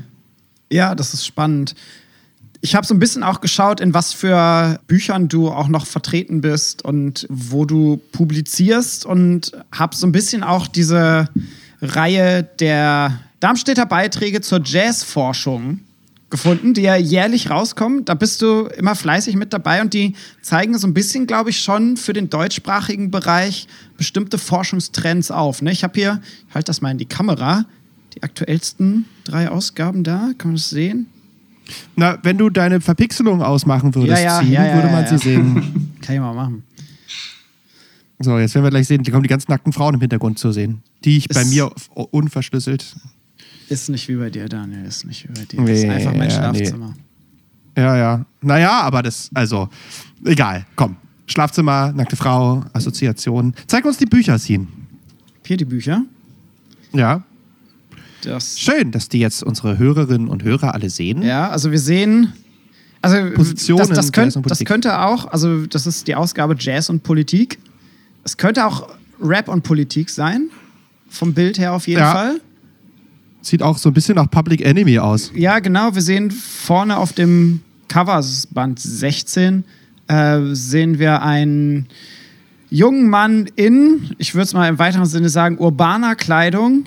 ja das ist spannend. Ich habe so ein bisschen auch geschaut, in was für Büchern du auch noch vertreten bist und wo du publizierst und habe so ein bisschen auch diese Reihe der Darmstädter Beiträge zur Jazzforschung gefunden, die ja jährlich rauskommen. Da bist du immer fleißig mit dabei und die zeigen so ein bisschen, glaube ich, schon für den deutschsprachigen Bereich bestimmte Forschungstrends auf. Ne? Ich habe hier, ich halte das mal in die Kamera, die aktuellsten drei Ausgaben da. Kann man das sehen? Na, wenn du deine Verpixelung ausmachen würdest, ja, ja, ziehen, ja, würde man sie sehen. <laughs> Kann ich mal machen. So, jetzt werden wir gleich sehen, die kommen die ganz nackten Frauen im Hintergrund zu sehen, die ich Ist bei mir unverschlüsselt ist nicht wie bei dir, Daniel. Ist nicht wie bei dir. Nee, das ist einfach mein ja, Schlafzimmer. Nee. Ja, ja. Naja, aber das, also, egal. Komm. Schlafzimmer, nackte Frau, Assoziation. Zeig uns die Bücher, Sin. Hier die Bücher? Ja. Das Schön, dass die jetzt unsere Hörerinnen und Hörer alle sehen. Ja, also wir sehen. Also Positionen, das, das, könnt, das könnte auch, also das ist die Ausgabe Jazz und Politik. Es könnte auch Rap und Politik sein. Vom Bild her auf jeden ja. Fall. Sieht auch so ein bisschen nach Public Enemy aus. Ja, genau. Wir sehen vorne auf dem Cover, Band 16, äh, sehen wir einen jungen Mann in, ich würde es mal im weiteren Sinne sagen, urbaner Kleidung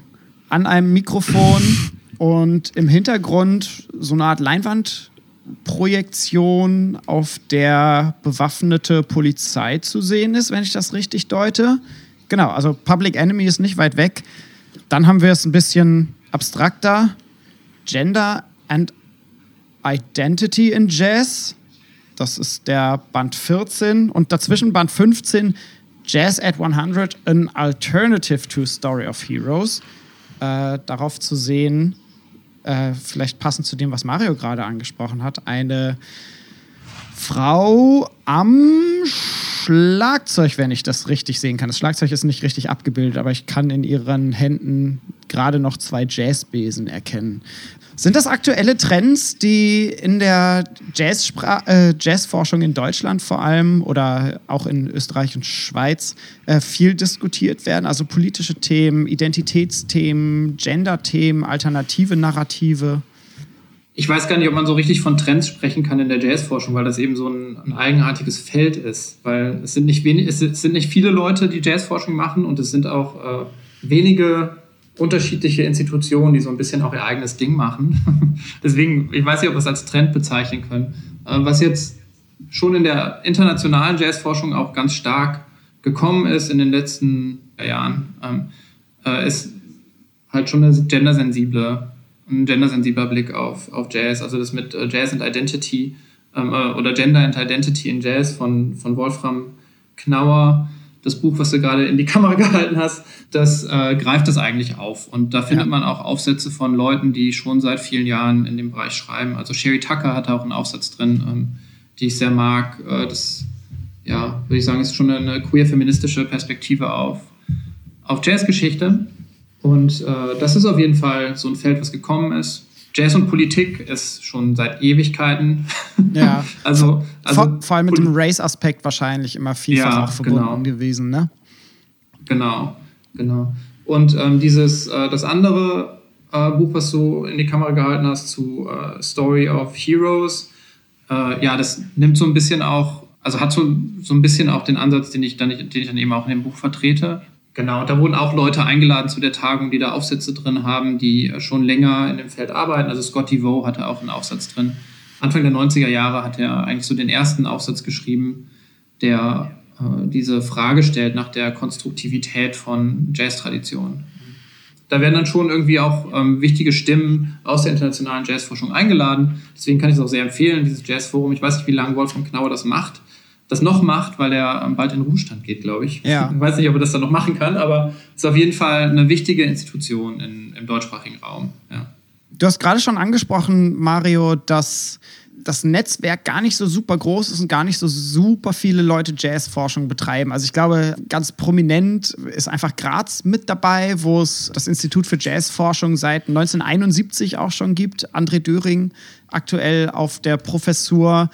an einem Mikrofon <laughs> und im Hintergrund so eine Art Leinwandprojektion, auf der bewaffnete Polizei zu sehen ist, wenn ich das richtig deute. Genau, also Public Enemy ist nicht weit weg. Dann haben wir es ein bisschen abstrakter Gender and Identity in Jazz. Das ist der Band 14 und dazwischen Band 15 Jazz at 100, an Alternative to Story of Heroes. Äh, darauf zu sehen, äh, vielleicht passend zu dem, was Mario gerade angesprochen hat, eine Frau am Schlagzeug, wenn ich das richtig sehen kann. Das Schlagzeug ist nicht richtig abgebildet, aber ich kann in ihren Händen gerade noch zwei Jazzbesen erkennen. Sind das aktuelle Trends, die in der Jazzspra äh, Jazzforschung in Deutschland vor allem oder auch in Österreich und Schweiz äh, viel diskutiert werden? Also politische Themen, Identitätsthemen, Gender-Themen, alternative Narrative? Ich weiß gar nicht, ob man so richtig von Trends sprechen kann in der Jazzforschung, weil das eben so ein, ein eigenartiges Feld ist. Weil es sind nicht, wenig, es sind nicht viele Leute, die Jazzforschung machen und es sind auch äh, wenige unterschiedliche Institutionen, die so ein bisschen auch ihr eigenes Ding machen. <laughs> Deswegen, ich weiß nicht, ob wir es als Trend bezeichnen können. Äh, was jetzt schon in der internationalen Jazzforschung auch ganz stark gekommen ist in den letzten Jahren, ähm, äh, ist halt schon eine gendersensible, ein gendersensibler Blick auf, auf Jazz. Also das mit äh, Jazz and Identity ähm, oder Gender and Identity in Jazz von, von Wolfram Knauer das Buch, was du gerade in die <laughs> Kamera gehalten hast, das äh, greift das eigentlich auf. Und da findet ja. man auch Aufsätze von Leuten, die schon seit vielen Jahren in dem Bereich schreiben. Also Sherry Tucker hat auch einen Aufsatz drin, ähm, die ich sehr mag. Äh, das, ja, würde ich sagen, ist schon eine queer-feministische Perspektive auf, auf Jazzgeschichte. Und äh, das ist auf jeden Fall so ein Feld, was gekommen ist. Jazz und Politik ist schon seit Ewigkeiten. Ja. <laughs> also, also vor, vor, allem mit dem Race-Aspekt wahrscheinlich immer vielfach ja, auch verbunden genau. gewesen, ne? Genau, genau. Und ähm, dieses, äh, das andere äh, Buch, was du in die Kamera gehalten hast, zu äh, Story of Heroes, äh, ja, das nimmt so ein bisschen auch, also hat so, so ein bisschen auch den Ansatz, den ich, dann, den ich dann eben auch in dem Buch vertrete. Genau, da wurden auch Leute eingeladen zu der Tagung, die da Aufsätze drin haben, die schon länger in dem Feld arbeiten. Also Scott DeVoe hatte auch einen Aufsatz drin. Anfang der 90er Jahre hat er eigentlich so den ersten Aufsatz geschrieben, der äh, diese Frage stellt nach der Konstruktivität von Jazz-Traditionen. da werden dann schon irgendwie auch ähm, wichtige Stimmen aus der internationalen Jazzforschung eingeladen. Deswegen kann ich es auch sehr empfehlen, dieses Jazzforum. Ich weiß nicht, wie lange Wolfgang Knauer das macht, das noch macht, weil er ähm, bald in Ruhestand geht, glaube ich. Ja. Ich weiß nicht, ob er das dann noch machen kann, aber es ist auf jeden Fall eine wichtige Institution in, im deutschsprachigen Raum. Ja. Du hast gerade schon angesprochen, Mario, dass das Netzwerk gar nicht so super groß ist und gar nicht so super viele Leute Jazzforschung betreiben. Also ich glaube, ganz prominent ist einfach Graz mit dabei, wo es das Institut für Jazzforschung seit 1971 auch schon gibt. André Döring aktuell auf der Professur.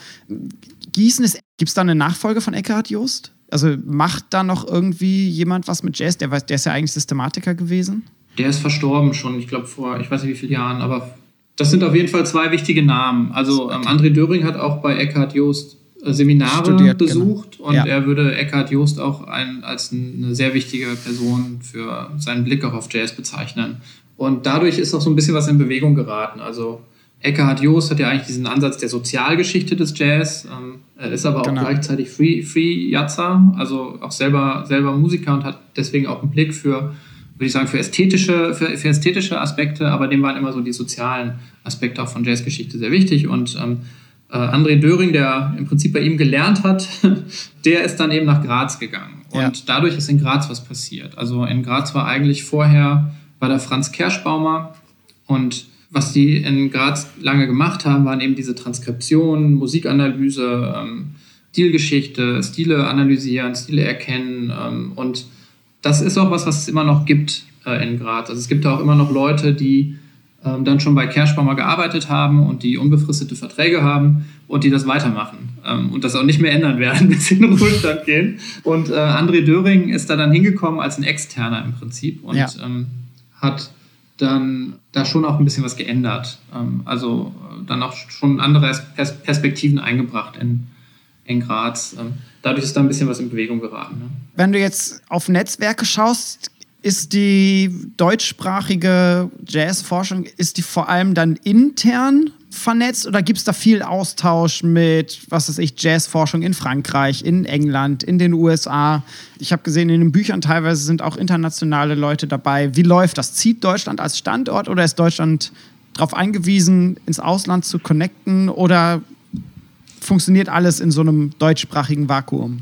Gießen ist, gibt es da eine Nachfolge von Eckhard Jost? Also macht da noch irgendwie jemand was mit Jazz? Der, weiß- der ist ja eigentlich Systematiker gewesen. Der ist verstorben schon, ich glaube vor, ich weiß nicht wie vielen Jahren, aber das sind auf jeden Fall zwei wichtige Namen. Also ähm, André Döring hat auch bei Eckhard Jost äh, Seminare Studiert, besucht genau. und Ja. er würde Eckhard Jost auch ein, als eine sehr wichtige Person für seinen Blick auch auf Jazz bezeichnen. Und dadurch ist auch so ein bisschen was in Bewegung geraten. Also Eckhard Jost hat ja eigentlich diesen Ansatz der Sozialgeschichte des Jazz. Ähm, er ist aber auch Genau. gleichzeitig Free, Free Jazzer, also auch selber, selber Musiker und hat deswegen auch einen Blick für, würde ich sagen, für ästhetische, für, für ästhetische Aspekte, aber dem waren immer so die sozialen Aspekte auch von Jazzgeschichte sehr wichtig. Und ähm, äh, André Döring, der im Prinzip bei ihm gelernt hat, <laughs> der ist dann eben nach Graz gegangen. Und Ja. dadurch ist in Graz was passiert. Also in Graz war eigentlich vorher, war da Franz Kerschbaumer und was die in Graz lange gemacht haben, waren eben diese Transkription, Musikanalyse, ähm, Stilgeschichte, Stile analysieren, Stile erkennen. Ähm, und das ist auch was, was es immer noch gibt äh, in Graz. Also es gibt da auch immer noch Leute, die ähm, dann schon bei Kerschbaumer gearbeitet haben und die unbefristete Verträge haben und die das weitermachen ähm, und das auch nicht mehr ändern werden, <laughs> bis sie in den Ruhestand gehen. Und äh, André Döring ist da dann hingekommen als ein Externer im Prinzip und Ja. ähm, hat dann da schon auch ein bisschen was geändert. Ähm, also äh, dann auch schon andere Pers Perspektiven eingebracht in, in Graz. Ähm, dadurch ist da ein bisschen was in Bewegung geraten. Ne? Wenn du jetzt auf Netzwerke schaust, ist die deutschsprachige Jazzforschung, ist die vor allem dann intern vernetzt oder gibt es da viel Austausch mit, was weiß ich, Jazzforschung in Frankreich, in England, in den USA? Ich habe gesehen, in den Büchern teilweise sind auch internationale Leute dabei. Wie läuft das? Zieht Deutschland als Standort oder ist Deutschland darauf angewiesen, ins Ausland zu connecten oder funktioniert alles in so einem deutschsprachigen Vakuum?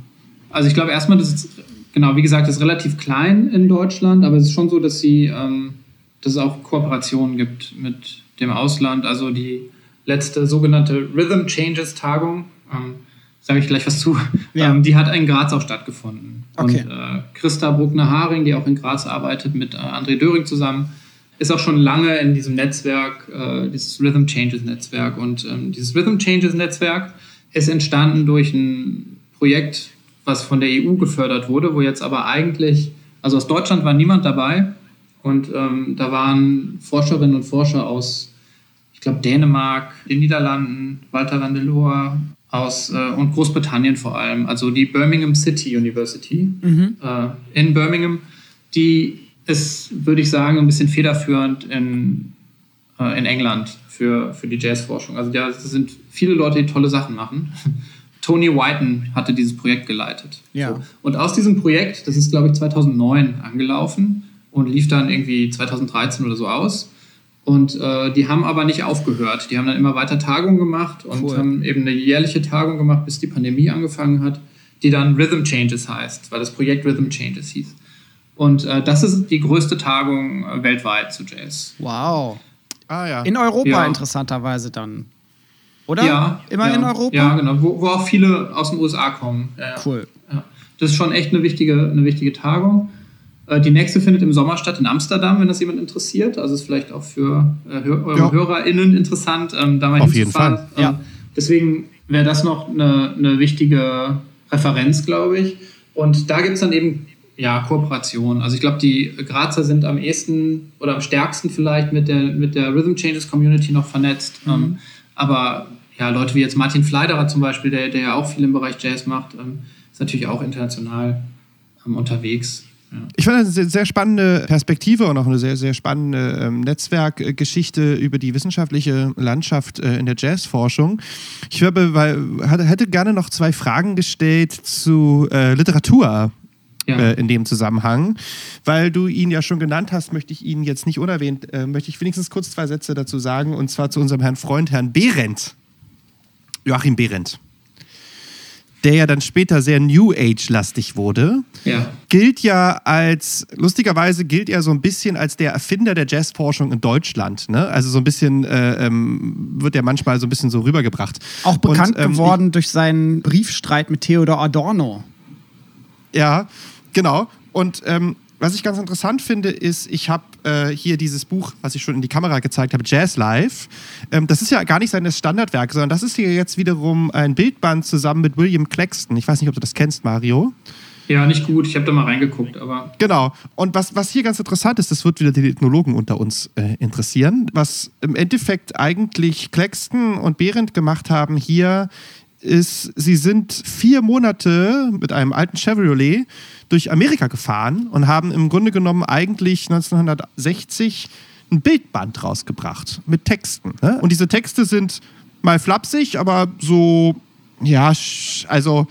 Also ich glaube erstmal, das ist, genau, wie gesagt, das ist relativ klein in Deutschland, aber es ist schon so, dass, sie, ähm, dass es auch Kooperationen gibt mit dem Ausland. Also die letzte sogenannte Rhythm Changes Tagung, ähm, sage ich gleich was zu, <laughs> Ja. ähm, die hat in Graz auch stattgefunden. Okay. Und äh, Christa Bruckner-Haring, die auch in Graz arbeitet, mit äh, André Döring zusammen, ist auch schon lange in diesem Netzwerk, äh, dieses Rhythm Changes Netzwerk. Und ähm, dieses Rhythm Changes Netzwerk ist entstanden durch ein Projekt, was von der EU gefördert wurde, wo jetzt aber eigentlich, also aus Deutschland war niemand dabei. Und ähm, da waren Forscherinnen und Forscher aus, glaube, Dänemark, den Niederlanden, Walter van der Loor, aus äh, und Großbritannien vor allem, also die Birmingham City University äh, in Birmingham, die ist, würde ich sagen, ein bisschen federführend in, äh, in England für, für die Jazzforschung. Also da sind viele Leute, die tolle Sachen machen. <laughs> Tony Whiten hatte dieses Projekt geleitet. Ja. So. Und aus diesem Projekt, das ist glaube ich 2009 angelaufen und lief dann irgendwie 2013 oder so aus. Und äh, die haben aber nicht aufgehört. Die haben dann immer weiter Tagungen gemacht und Cool. haben eben eine jährliche Tagung gemacht, bis die Pandemie angefangen hat, die dann Rhythm Changes heißt, weil das Projekt Rhythm Changes hieß. Und äh, das ist die größte Tagung äh, weltweit zu Jazz. Wow. Ah ja. In Europa Ja. interessanterweise dann. Oder? Ja. Immer ja, in Europa? Ja, genau. Wo, wo auch viele aus den USA kommen. Cool. Ja. Das ist schon echt eine wichtige, eine wichtige Tagung. Äh, Die nächste findet im Sommer statt in Amsterdam, wenn das jemand interessiert. Also ist vielleicht auch für äh, Hör eure Ja. HörerInnen interessant, ähm, da mal Auf jeden. Fall. Ja. Ähm, Deswegen wäre das noch eine, eine wichtige Referenz, glaube ich. Und da gibt es dann eben ja, Kooperation. Also ich glaube, die Grazer sind am ehesten oder am stärksten vielleicht mit der, mit der Rhythm Changes Community noch vernetzt. Ähm, aber ja, Leute wie jetzt Martin Fleiderer zum Beispiel, der, der ja auch viel im Bereich Jazz macht, ähm, ist natürlich auch international ähm, unterwegs. Ich fand das eine sehr, spannende Perspektive und auch eine sehr, sehr spannende ähm, Netzwerkgeschichte über die wissenschaftliche Landschaft äh, in der Jazzforschung. Ich glaube, weil, hätte gerne noch zwei Fragen gestellt zu äh, Literatur. Ja. äh, in dem Zusammenhang. Weil du ihn ja schon genannt hast, möchte ich ihn jetzt nicht unerwähnt, äh, möchte ich wenigstens kurz zwei Sätze dazu sagen, und zwar zu unserem Herrn Freund, Herrn Behrendt. Joachim Behrendt. Der ja dann später sehr New Age-lastig wurde Ja. gilt ja als, lustigerweise gilt er so ein bisschen als der Erfinder der Jazzforschung in Deutschland. Ne? Also so ein bisschen äh, ähm, wird er manchmal so ein bisschen so rübergebracht. Auch bekannt Und, ähm, geworden durch seinen Briefstreit mit Theodor Adorno. Ich, ja, genau. Und ähm, was ich ganz interessant finde, ist, ich habe äh, hier dieses Buch, was ich schon in die Kamera gezeigt habe, Jazz Live. Ähm, das ist ja gar nicht sein Standardwerk, sondern das ist hier jetzt wiederum ein Bildband zusammen mit William Claxton. Ich weiß nicht, ob du das kennst, Mario. Ja, nicht gut. Ich habe da mal reingeguckt, aber Genau. Und was, was hier ganz interessant ist, das wird wieder die Ethnologen unter uns äh, interessieren, was im Endeffekt eigentlich Claxton und Behrendt gemacht haben hier, ist, sie sind vier Monate mit einem alten Chevrolet durch Amerika gefahren und haben im Grunde genommen eigentlich 1960 ein Bildband rausgebracht mit Texten. Ne? Und diese Texte sind mal flapsig, aber so, ja, also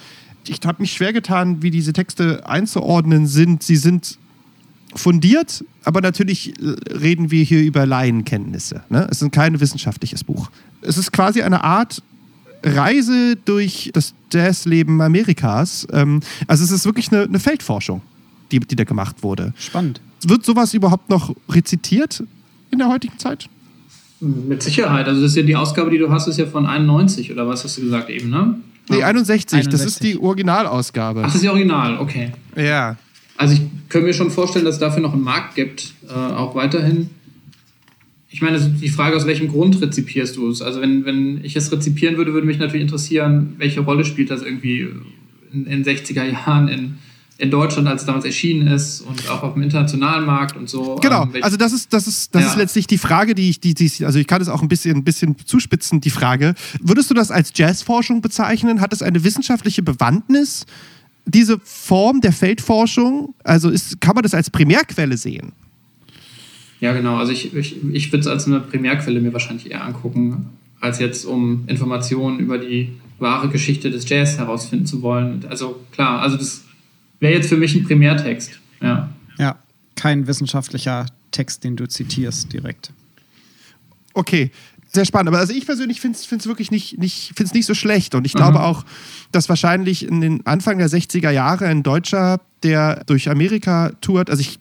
ich habe mich schwer getan, wie diese Texte einzuordnen sind. Sie sind fundiert, aber natürlich reden wir hier über Laienkenntnisse. Ne? Es ist kein wissenschaftliches Buch. Es ist quasi eine Art Reise durch das Jazzleben Amerikas. Ähm, also es ist wirklich eine, eine Feldforschung, die, die da gemacht wurde. Spannend. Wird sowas überhaupt noch rezitiert in der heutigen Zeit? mit Sicherheit. Also das ist ja die Ausgabe, die du hast, ist ja von 91 oder was hast du gesagt eben, ne? Nee, 61, das 61. ist die Originalausgabe. Ach, das ist die Original, okay. Ja. Also ich könnte mir schon vorstellen, dass es dafür noch einen Markt gibt, äh, auch weiterhin. Ich meine, die Frage, aus welchem Grund rezipierst du es? Also wenn, wenn ich es rezipieren würde, würde mich natürlich interessieren, welche Rolle spielt das irgendwie in den 60er Jahren in, in Deutschland, als es damals erschienen ist und auch auf dem internationalen Markt und so. Genau, Ähm, also das ist, das ist, das Ja. ist letztlich die Frage, die ich, die, die, also ich kann es auch ein bisschen, ein bisschen zuspitzen, die Frage. Würdest du das als Jazzforschung bezeichnen? Hat es eine wissenschaftliche Bewandtnis? Diese Form der Feldforschung, also ist, kann man das als Primärquelle sehen? Ja, genau. Also ich, ich, ich würde es als eine Primärquelle mir wahrscheinlich eher angucken, als jetzt um Informationen über die wahre Geschichte des Jazz herausfinden zu wollen. Also klar, also das wäre jetzt für mich ein Primärtext. Ja. Ja, kein wissenschaftlicher Text, den du zitierst direkt. Okay, sehr spannend. Aber also ich persönlich finde es wirklich nicht, nicht, find's nicht so schlecht. Und ich glaube auch, dass wahrscheinlich in den Anfang der 60er Jahre ein Deutscher, der durch Amerika tourt, also ich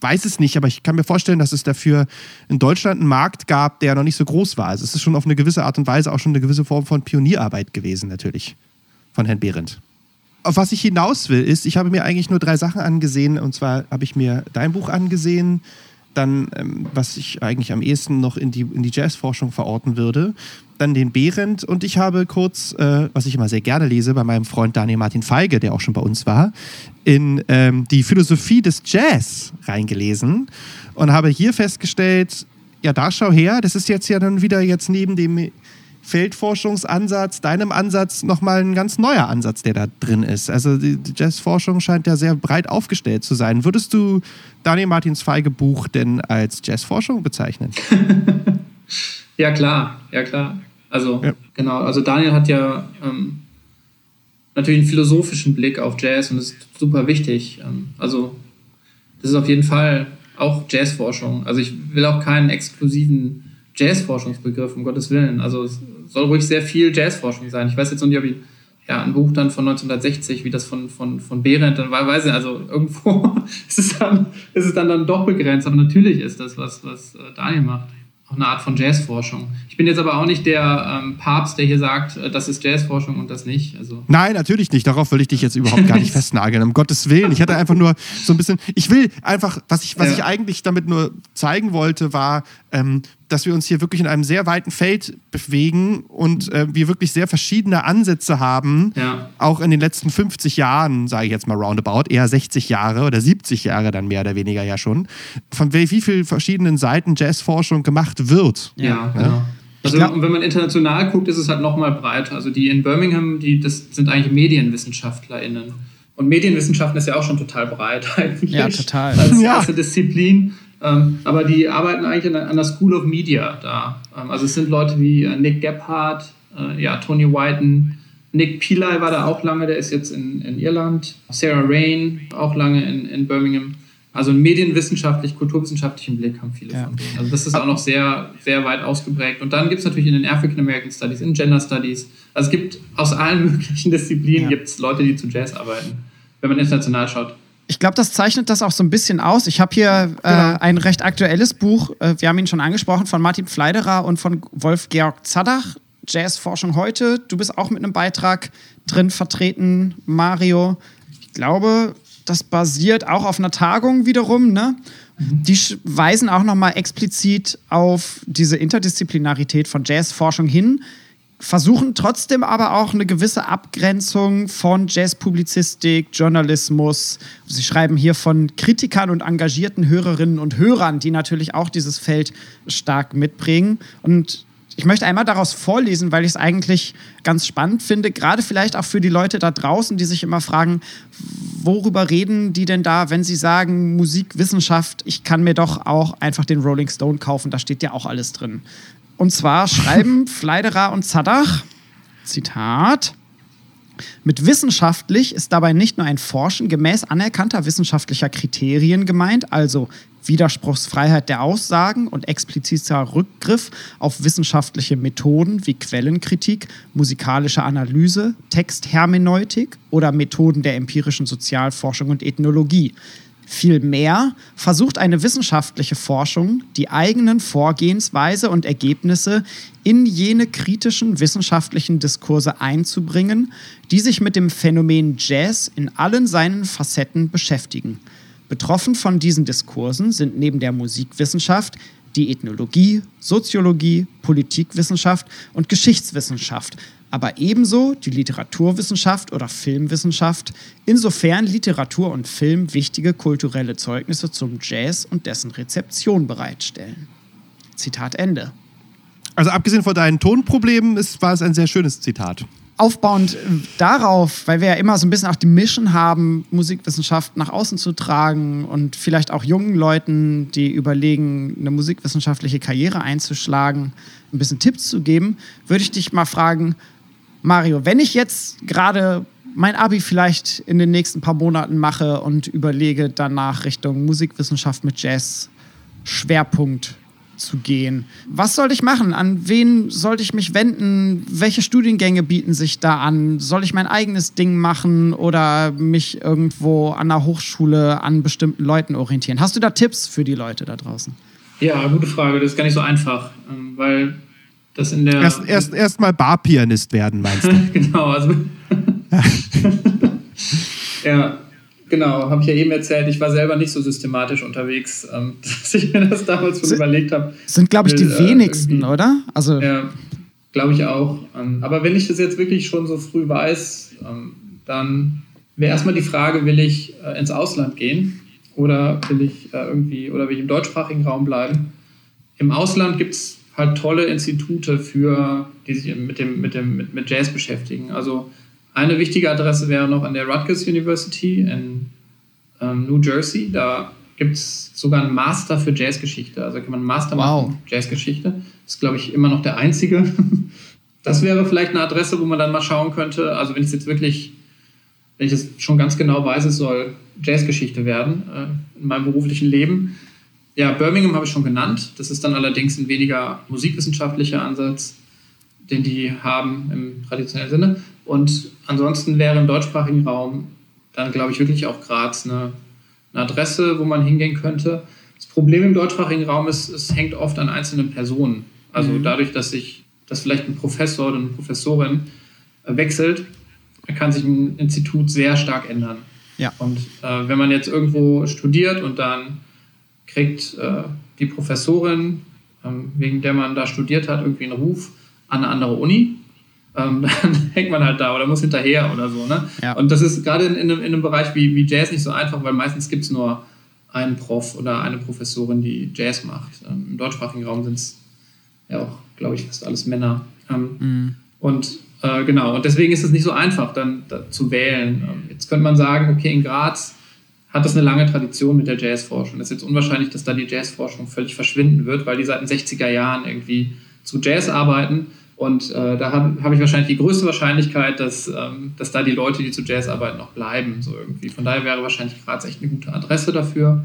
weiß es nicht, aber ich kann mir vorstellen, dass es dafür in Deutschland einen Markt gab, der noch nicht so groß war. Also es ist schon auf eine gewisse Art und Weise auch schon eine gewisse Form von Pionierarbeit gewesen, natürlich, von Herrn Behrendt. Auf was ich hinaus will, ist, ich habe mir eigentlich nur drei Sachen angesehen. Und zwar habe ich mir dein Buch angesehen, dann, ähm, was ich eigentlich am ehesten noch in die, in die Jazzforschung verorten würde, dann den Behrendt. Und ich habe kurz, äh, was ich immer sehr gerne lese, bei meinem Freund Daniel Martin Feige, der auch schon bei uns war, in ähm, die Philosophie des Jazz reingelesen und habe hier festgestellt, ja, da schau her, das ist jetzt ja dann wieder jetzt neben dem Feldforschungsansatz, deinem Ansatz nochmal ein ganz neuer Ansatz, der da drin ist. Also die Jazzforschung scheint ja sehr breit aufgestellt zu sein. Würdest du Daniel Martins Feige Buch denn als Jazzforschung bezeichnen? <laughs> Ja, klar, ja klar. Also, Ja. genau, also Daniel hat ja ähm, natürlich einen philosophischen Blick auf Jazz und das ist super wichtig. Ähm, also, das ist auf jeden Fall auch Jazzforschung. Also, ich will auch keinen exklusiven Jazzforschungsbegriff, um Gottes Willen. Also, es soll ruhig sehr viel Jazzforschung sein. Ich weiß jetzt noch nicht, ob ich ja, ein Buch dann von 1960, wie das von, von, von Behrendt, dann war, weiß ich, also irgendwo <laughs> ist es dann, ist es dann, dann doch begrenzt, aber natürlich ist das, was, was äh, Daniel macht. Auch eine Art von Jazzforschung. Ich bin jetzt aber auch nicht der ähm, Papst, der hier sagt, äh, das ist Jazzforschung und das nicht. Also, Nein, natürlich nicht. Darauf will ich dich jetzt überhaupt gar nicht <laughs> festnageln. Um Gottes Willen. Ich hatte einfach nur so ein bisschen. Ich will einfach, was ich, was Ja. ich eigentlich damit nur zeigen wollte, war, ähm, dass wir uns hier wirklich in einem sehr weiten Feld bewegen und äh, wir wirklich sehr verschiedene Ansätze haben. Ja. Auch in den letzten 50 Jahren, sage ich jetzt mal roundabout, eher 60 Jahre oder 70 Jahre dann mehr oder weniger ja schon, von wie wie viel verschiedenen Seiten Jazzforschung gemacht wird. Ja, genau. Also glaub- und wenn man international guckt, ist es halt nochmal breiter. Also die in Birmingham, die, das sind eigentlich MedienwissenschaftlerInnen. Und Medienwissenschaften ist ja auch schon total breit <laughs> eigentlich. Ja, total. Als Ja. erste Disziplin. Ähm, aber die arbeiten eigentlich an der, School of Media da. Ähm, also es sind Leute wie äh, Nick Gebhardt, äh, ja, Tony Whiten, Nick Pillay war da auch lange, der ist jetzt in, in Irland. Sarah Rain, auch lange in, in Birmingham. Also einen medienwissenschaftlich, kulturwissenschaftlichen Blick haben viele ja. von denen. Also das ist auch noch sehr, sehr weit ausgeprägt. Und dann gibt es natürlich in den African American Studies, in Gender Studies, also es gibt aus allen <laughs> möglichen Disziplinen ja. gibt's Leute, die zu Jazz arbeiten, wenn man international schaut. Ich glaube, das zeichnet das auch so ein bisschen aus. Ich habe hier äh, genau. ein recht aktuelles Buch, äh, wir haben ihn schon angesprochen, von Martin Pfleiderer und von Wolf-Georg Zadach, Jazzforschung heute. Du bist auch mit einem Beitrag drin vertreten, Mario. Ich glaube, das basiert auch auf einer Tagung wiederum, ne? Mhm. Die weisen auch nochmal explizit auf diese Interdisziplinarität von Jazzforschung hin, versuchen trotzdem aber auch eine gewisse Abgrenzung von Jazzpublizistik, Journalismus. Sie schreiben hier von Kritikern und engagierten Hörerinnen und Hörern, die natürlich auch dieses Feld stark mitbringen. Und ich möchte einmal daraus vorlesen, weil ich es eigentlich ganz spannend finde, gerade vielleicht auch für die Leute da draußen, die sich immer fragen, worüber reden die denn da, wenn sie sagen Musikwissenschaft, ich kann mir doch auch einfach den Rolling Stone kaufen, da steht ja auch alles drin. Und zwar <laughs> schreiben Fleiderer und Zadach, Zitat, mit wissenschaftlich ist dabei nicht nur ein Forschen gemäß anerkannter wissenschaftlicher Kriterien gemeint, also Widerspruchsfreiheit der Aussagen und expliziter Rückgriff auf wissenschaftliche Methoden wie Quellenkritik, musikalische Analyse, Texthermeneutik oder Methoden der empirischen Sozialforschung und Ethnologie. Vielmehr versucht eine wissenschaftliche Forschung, die eigenen Vorgehensweise und Ergebnisse in jene kritischen wissenschaftlichen Diskurse einzubringen, die sich mit dem Phänomen Jazz in allen seinen Facetten beschäftigen. Betroffen von diesen Diskursen sind neben der Musikwissenschaft die Ethnologie, Soziologie, Politikwissenschaft und Geschichtswissenschaft, aber ebenso die Literaturwissenschaft oder Filmwissenschaft, insofern Literatur und Film wichtige kulturelle Zeugnisse zum Jazz und dessen Rezeption bereitstellen. Zitat Ende. Also abgesehen von deinen Tonproblemen ist, war es ein sehr schönes Zitat. Aufbauend darauf, weil wir ja immer so ein bisschen auch die Mission haben, Musikwissenschaft nach außen zu tragen und vielleicht auch jungen Leuten, die überlegen, eine musikwissenschaftliche Karriere einzuschlagen, ein bisschen Tipps zu geben, würde ich dich mal fragen, Mario, wenn ich jetzt gerade mein Abi vielleicht in den nächsten paar Monaten mache und überlege, danach Richtung Musikwissenschaft mit Jazz Schwerpunkt zu gehen. Was sollte ich machen? An wen sollte ich mich wenden? Welche Studiengänge bieten sich da an? Soll ich mein eigenes Ding machen oder mich irgendwo an der Hochschule an bestimmten Leuten orientieren? Hast du da Tipps für die Leute da draußen? Ja, gute Frage. Das ist gar nicht so einfach, ähm, weil das in der. Erst, erst, erst mal Barpianist werden, meinst du? <laughs> genau, also. <laughs> ja, genau, habe ich ja eben erzählt, ich war selber nicht so systematisch unterwegs, ähm, <laughs> dass ich mir das damals schon überlegt habe. Sind, glaube ich, die äh, wenigsten, oder? Also. Ja, glaube ich auch. Ähm, aber wenn ich das jetzt wirklich schon so früh weiß, ähm, dann wäre erstmal die Frage, will ich äh, ins Ausland gehen oder will ich äh, irgendwie oder will ich im deutschsprachigen Raum bleiben? Im Ausland gibt es halt tolle Institute für, die sich mit, dem, mit, dem, mit, mit Jazz beschäftigen. Also eine wichtige Adresse wäre noch an der Rutgers University in ähm, New Jersey. Da gibt es sogar einen Master für Jazzgeschichte. Also kann man einen Master wow. machen, Jazzgeschichte. Das ist, glaube ich, immer noch der einzige. <laughs> Das wäre vielleicht eine Adresse, wo man dann mal schauen könnte. Also wenn ich es jetzt wirklich, wenn ich es schon ganz genau weiß, es soll Jazzgeschichte werden äh, in meinem beruflichen Leben, ja, Birmingham habe ich schon genannt. Das ist dann allerdings ein weniger musikwissenschaftlicher Ansatz, den die haben im traditionellen Sinne. Und ansonsten wäre im deutschsprachigen Raum dann, glaube ich, wirklich auch Graz eine, eine Adresse, wo man hingehen könnte. Das Problem im deutschsprachigen Raum ist, es hängt oft an einzelnen Personen. Also mhm. dadurch, dass sich, dass vielleicht ein Professor oder eine Professorin äh, wechselt, kann sich ein Institut sehr stark ändern. Ja. Und äh, wenn man jetzt irgendwo studiert und dann kriegt äh, die Professorin, ähm, wegen der man da studiert hat, irgendwie einen Ruf an eine andere Uni. Ähm, <laughs> dann hängt man halt da oder muss hinterher oder so. Ne? Ja. Und das ist gerade in, in, einem, in, einem, Bereich wie, wie Jazz nicht so einfach, weil meistens gibt es nur einen Prof oder eine Professorin, die Jazz macht. Ähm, Im deutschsprachigen Raum sind es ja auch, glaube ich, fast alles Männer. Ähm, mhm. Und äh, genau, und deswegen ist es nicht so einfach, dann da, zu wählen. Ähm, jetzt könnte man sagen, okay, in Graz hat das eine lange Tradition mit der Jazzforschung. Es ist jetzt unwahrscheinlich, dass da die Jazzforschung völlig verschwinden wird, weil die seit den 60er Jahren irgendwie zu Jazz arbeiten Und äh, da habe hab ich wahrscheinlich die größte Wahrscheinlichkeit, dass, ähm, dass da die Leute, die zu Jazz arbeiten, noch bleiben. So irgendwie. Von daher wäre wahrscheinlich Graz echt eine gute Adresse dafür.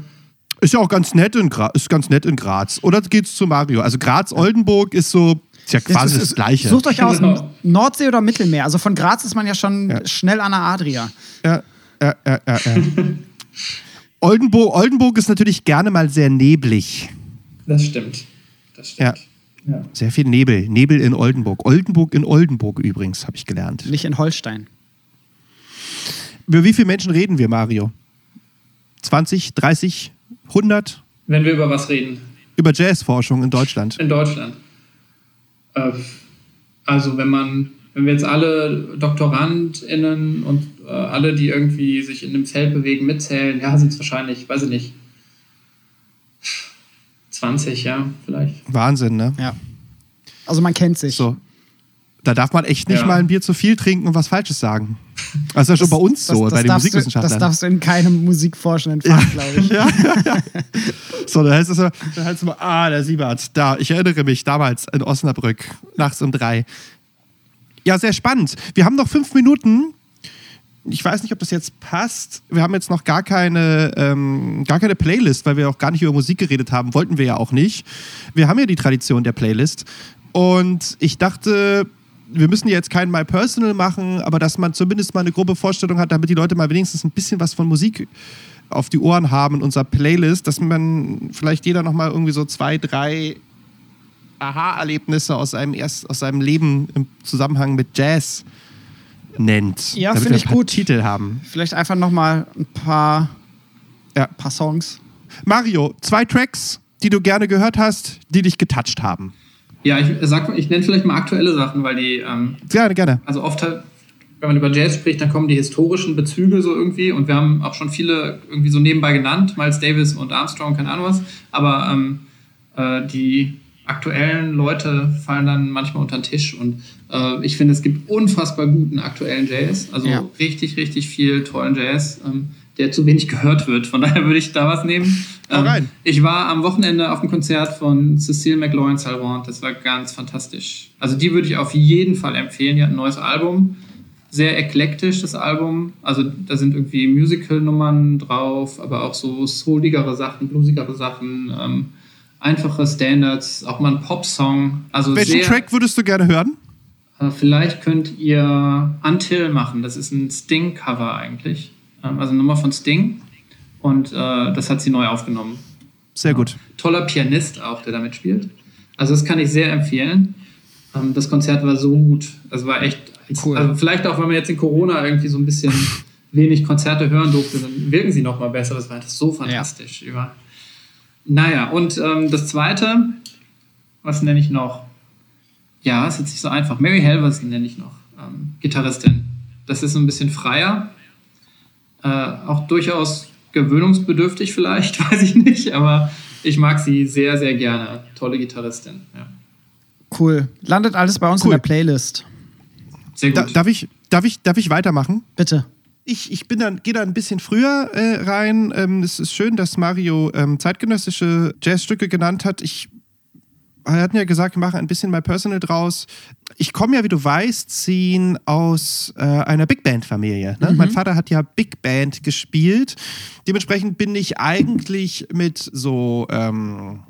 Ist ja auch ganz nett in, Gra ist ganz nett in Graz. Oder geht's zu Mario? Also Graz-Oldenburg ist so, ist ja quasi Jetzt- das Gleiche. Sucht euch aus, Genau. Nordsee oder Mittelmeer. Also von Graz ist man ja schon Ja. schnell an der Adria. Ja, ja, ja, ja, ja. <laughs> Oldenburg, Oldenburg ist natürlich gerne mal sehr neblig. Das stimmt. Das stimmt. Ja. Sehr viel Nebel. Nebel in Oldenburg. Oldenburg in Oldenburg übrigens, habe ich gelernt. Nicht in Holstein. Über wie viele Menschen reden wir, Mario? 20, 30, 100? Wenn wir über was reden. Über Jazzforschung in Deutschland. In Deutschland. Äh, also wenn man, wenn wir jetzt alle DoktorandInnen und äh, alle, die irgendwie sich in dem Feld bewegen, mitzählen, ja, sind es wahrscheinlich, weiß ich nicht, 20, ja, vielleicht. Wahnsinn, ne? Ja. Also man kennt sich. So. Da darf man echt nicht Ja. mal ein Bier zu viel trinken und was Falsches sagen. Das ist ja schon bei uns so, bei den darfst du, Musikwissenschaftlern. das darfst du in keinem musikforschenden Fach, glaube ich. <laughs> So, dann heißt es so, dann heißt es immer, ah, der Siebert, da, ich erinnere mich, damals in Osnabrück, nachts um drei. Ja, sehr spannend. Wir haben noch fünf Minuten. Ich weiß nicht, ob das jetzt passt. Wir haben jetzt noch gar keine, ähm, gar keine Playlist, weil wir auch gar nicht über Musik geredet haben. Wollten wir ja auch nicht. Wir haben ja die Tradition der Playlist. Und ich dachte, wir müssen jetzt kein My Personal machen, aber dass man zumindest mal eine grobe Vorstellung hat, damit die Leute mal wenigstens ein bisschen was von Musik auf die Ohren haben in unserer Playlist, dass man vielleicht jeder nochmal irgendwie so zwei, drei Aha-Erlebnisse aus seinem, aus seinem Leben im Zusammenhang mit Jazz nennt. Ja, damit finde wir ich ein paar gut. Titel haben. Vielleicht einfach noch mal ein paar, Ja. paar Songs. Mario, zwei Tracks, die du gerne gehört hast, die dich getoucht haben. Ja, ich sag mal, ich nenne vielleicht mal aktuelle Sachen, weil die, ähm, Gerne, gerne. also oft, halt, wenn man über Jazz spricht, dann kommen die historischen Bezüge so irgendwie und wir haben auch schon viele irgendwie so nebenbei genannt, Miles Davis und Armstrong, keine Ahnung was, aber ähm, äh, die aktuellen Leute fallen dann manchmal unter den Tisch und äh, ich finde, es gibt unfassbar guten aktuellen Jazz, also Ja. richtig, richtig viel tollen Jazz, ähm, der zu wenig gehört wird. Von <laughs> daher würde ich da was nehmen. Rein. Ich war am Wochenende auf dem Konzert von Cecile McLaurin Salvant. Das war ganz fantastisch. Also die würde ich auf jeden Fall empfehlen. Die hat ein neues Album. Sehr eklektisch, das Album. Also da sind irgendwie Musical-Nummern drauf, aber auch so souligere Sachen, bluesigere Sachen, ähm, einfache Standards, auch mal ein Pop-Song. Also Welchen sehr, Track würdest du gerne hören? äh, vielleicht könnt ihr Until machen. Das ist ein Sting-Cover eigentlich. Ähm, also eine Nummer von Sting. Und äh, das hat sie neu aufgenommen Sehr gut. toller Pianist auch, der damit spielt. Also das kann ich sehr empfehlen. Ähm, das Konzert war so gut. Das war echt Cool. Also vielleicht auch, wenn man jetzt in Corona irgendwie so ein bisschen <laughs> wenig Konzerte hören durfte, dann wirken sie noch mal besser. Das war so fantastisch. Über. Naja, und ähm, das Zweite, was nenne ich noch? Ja, ist jetzt nicht so einfach. Mary Halverson nenne ich noch. Ähm, Gitarristin. Das ist so ein bisschen freier. Äh, auch durchaus gewöhnungsbedürftig vielleicht, <laughs> weiß ich nicht, aber ich mag sie sehr, sehr gerne. Tolle Gitarristin. Ja. Cool. Landet alles bei uns Cool. in der Playlist. Sehr Da, gut. darf, ich, darf, ich, darf ich weitermachen? Bitte. Ich, ich bin dann, gehe da ein bisschen früher äh, rein. Ähm, es ist schön, dass Mario ähm, zeitgenössische Jazzstücke genannt hat. Ich wir hatten ja gesagt, wir machen ein bisschen My Personal draus. Ich komme ja, wie du weißt, ziehen aus äh, einer Big Band-Familie. Ne? Mein Vater hat ja Big Band gespielt. Dementsprechend bin ich eigentlich mit so ähm,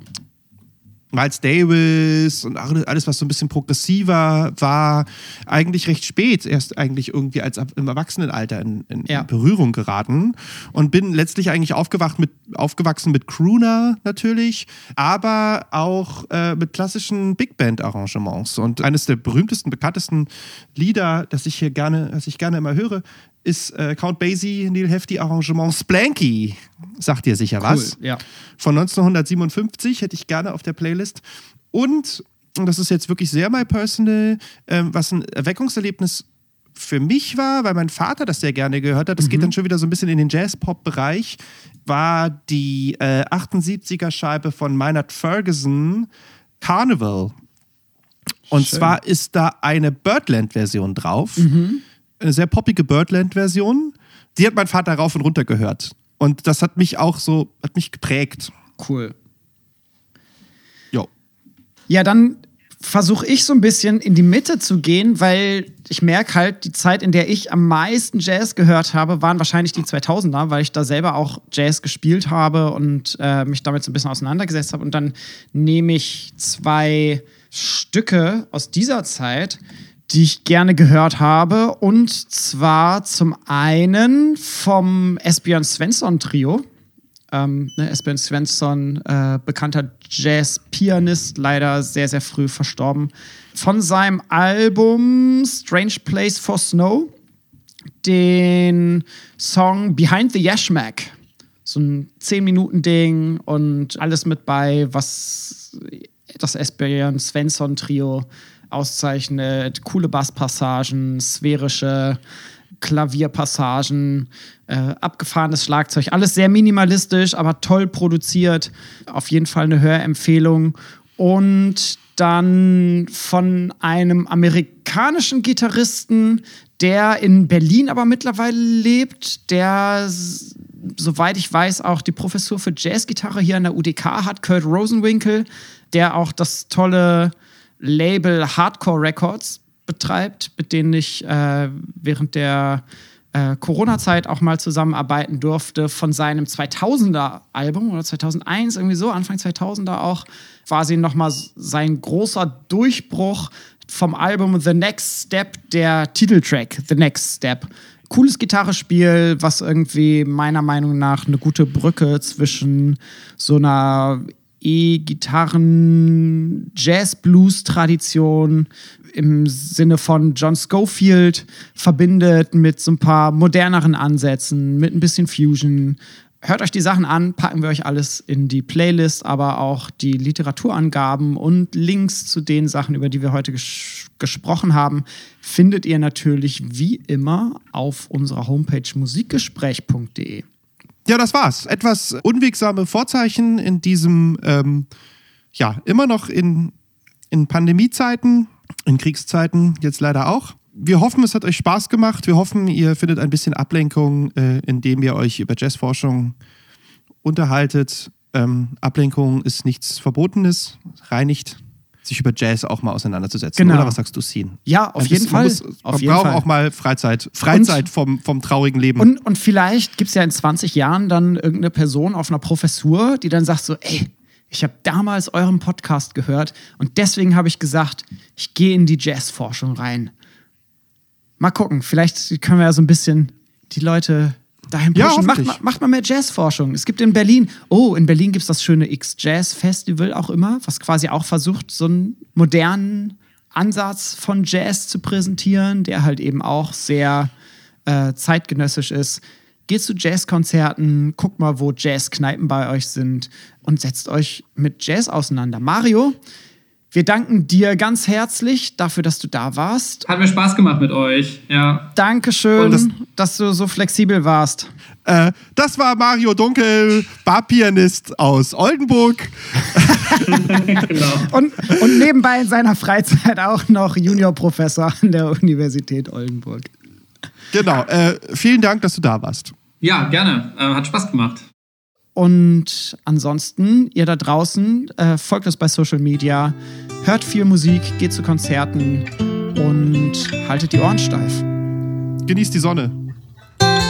Miles Davis und alles, was so ein bisschen progressiver war, eigentlich recht spät erst eigentlich irgendwie als im Erwachsenenalter in, in Ja. Berührung geraten und bin letztlich eigentlich aufgewacht mit, aufgewachsen mit Crooner natürlich, aber auch äh, mit klassischen Big Band Arrangements. Und eines der berühmtesten, bekanntesten Lieder, das ich hier gerne, das ich gerne immer höre, ist äh, Count Basie, Neil Hefti Arrangement Splanky. Sagt dir sicher was? Ja. von 1957 hätte ich gerne auf der Playlist. Und, und das ist jetzt wirklich sehr my personal, ähm, was ein Erweckungserlebnis für mich war, weil mein Vater das sehr gerne gehört hat, das geht dann schon wieder so ein bisschen in den Jazz-Pop-Bereich, war die äh, 78er-Scheibe von Maynard Ferguson, Carnival. Und Schön. zwar ist da eine Birdland-Version drauf. Eine sehr poppige Birdland-Version. Die hat mein Vater rauf und runter gehört. Und das hat mich auch so, hat mich geprägt. Cool. Jo. Ja, dann versuche ich so ein bisschen in die Mitte zu gehen, weil ich merke halt, die Zeit, in der ich am meisten Jazz gehört habe, waren wahrscheinlich die 2000er, weil ich da selber auch Jazz gespielt habe und äh, mich damit so ein bisschen auseinandergesetzt habe. Und dann nehme ich zwei Stücke aus dieser Zeit, die ich gerne gehört habe. Und zwar zum einen vom Esbjörn Svensson Trio. Ähm, ne, Svensson, äh, bekannter Jazz-Pianist, leider sehr, sehr früh verstorben. Von seinem Album Strange Place for Snow den Song Behind the Yashmak. So ein 10-Minuten-Ding und alles mit bei, was das Esbjörn Svensson Trio auszeichnet. Coole Basspassagen, sphärische Klavierpassagen, äh, abgefahrenes Schlagzeug. Alles sehr minimalistisch, aber toll produziert. Auf jeden Fall eine Hörempfehlung. Und dann von einem amerikanischen Gitarristen, der in Berlin aber mittlerweile lebt, der soweit ich weiß, auch die Professur für Jazzgitarre hier an der UDK hat, Kurt Rosenwinkel, der auch das tolle Label Hardcore Records betreibt, mit denen ich äh, während der äh, Corona-Zeit auch mal zusammenarbeiten durfte, von seinem 2000er-Album oder 2001, irgendwie so, Anfang 2000er auch, quasi nochmal sein großer Durchbruch vom Album The Next Step, der Titeltrack The Next Step. Cooles Gitarrespiel, was irgendwie meiner Meinung nach eine gute Brücke zwischen so einer E-Gitarren, Jazz-Blues-Tradition im Sinne von John Schofield verbindet mit so ein paar moderneren Ansätzen, mit ein bisschen Fusion. Hört euch die Sachen an, packen wir euch alles in die Playlist, aber auch die Literaturangaben und Links zu den Sachen, über die wir heute ges gesprochen haben, findet ihr natürlich wie immer auf unserer Homepage musikgespräch.de. Ja, das war's. Etwas unwegsame Vorzeichen in diesem, ähm, ja, immer noch in, in Pandemiezeiten, in Kriegszeiten jetzt leider auch. Wir hoffen, es hat euch Spaß gemacht. Wir hoffen, ihr findet ein bisschen Ablenkung, äh, indem ihr euch über Jazzforschung unterhaltet. Ähm, Ablenkung ist nichts Verbotenes, reinigt sich über Jazz auch mal auseinanderzusetzen. Genau. Oder was sagst du, Sien? Ja, auf jeden Fall. Muss, auf jeden braucht Fall. auch mal Freizeit. Freizeit vom, vom traurigen Leben. Und, und vielleicht gibt es ja in 20 Jahren dann irgendeine Person auf einer Professur, die dann sagt so, ey, ich habe damals euren Podcast gehört und deswegen habe ich gesagt, ich gehe in die Jazzforschung rein. Mal gucken, vielleicht können wir ja so ein bisschen die Leute dahin Ja, pushen. macht, hoffentlich. mal, macht mal mehr Jazzforschung. Es gibt in Berlin, oh, in Berlin gibt es das schöne X-Jazz-Festival auch immer, was quasi auch versucht, so einen modernen Ansatz von Jazz zu präsentieren, der halt eben auch sehr äh, zeitgenössisch ist. Geht zu Jazzkonzerten, guckt mal, wo Jazzkneipen bei euch sind und setzt euch mit Jazz auseinander. Mario, wir danken dir ganz herzlich dafür, dass du da warst. Hat mir Spaß gemacht mit euch. Ja. Dankeschön, Und das- dass du so flexibel warst. Äh, das war Mario Dunkel, Barpianist aus Oldenburg. <laughs> genau. Und, und nebenbei in seiner Freizeit auch noch Juniorprofessor an der Universität Oldenburg. Genau. Äh, vielen Dank, dass du da warst. Ja, gerne. Äh, hat Spaß gemacht. Und ansonsten, ihr da draußen, äh, folgt uns bei Social Media, hört viel Musik, geht zu Konzerten und haltet die Ohren steif. Genießt die Sonne. Thank you.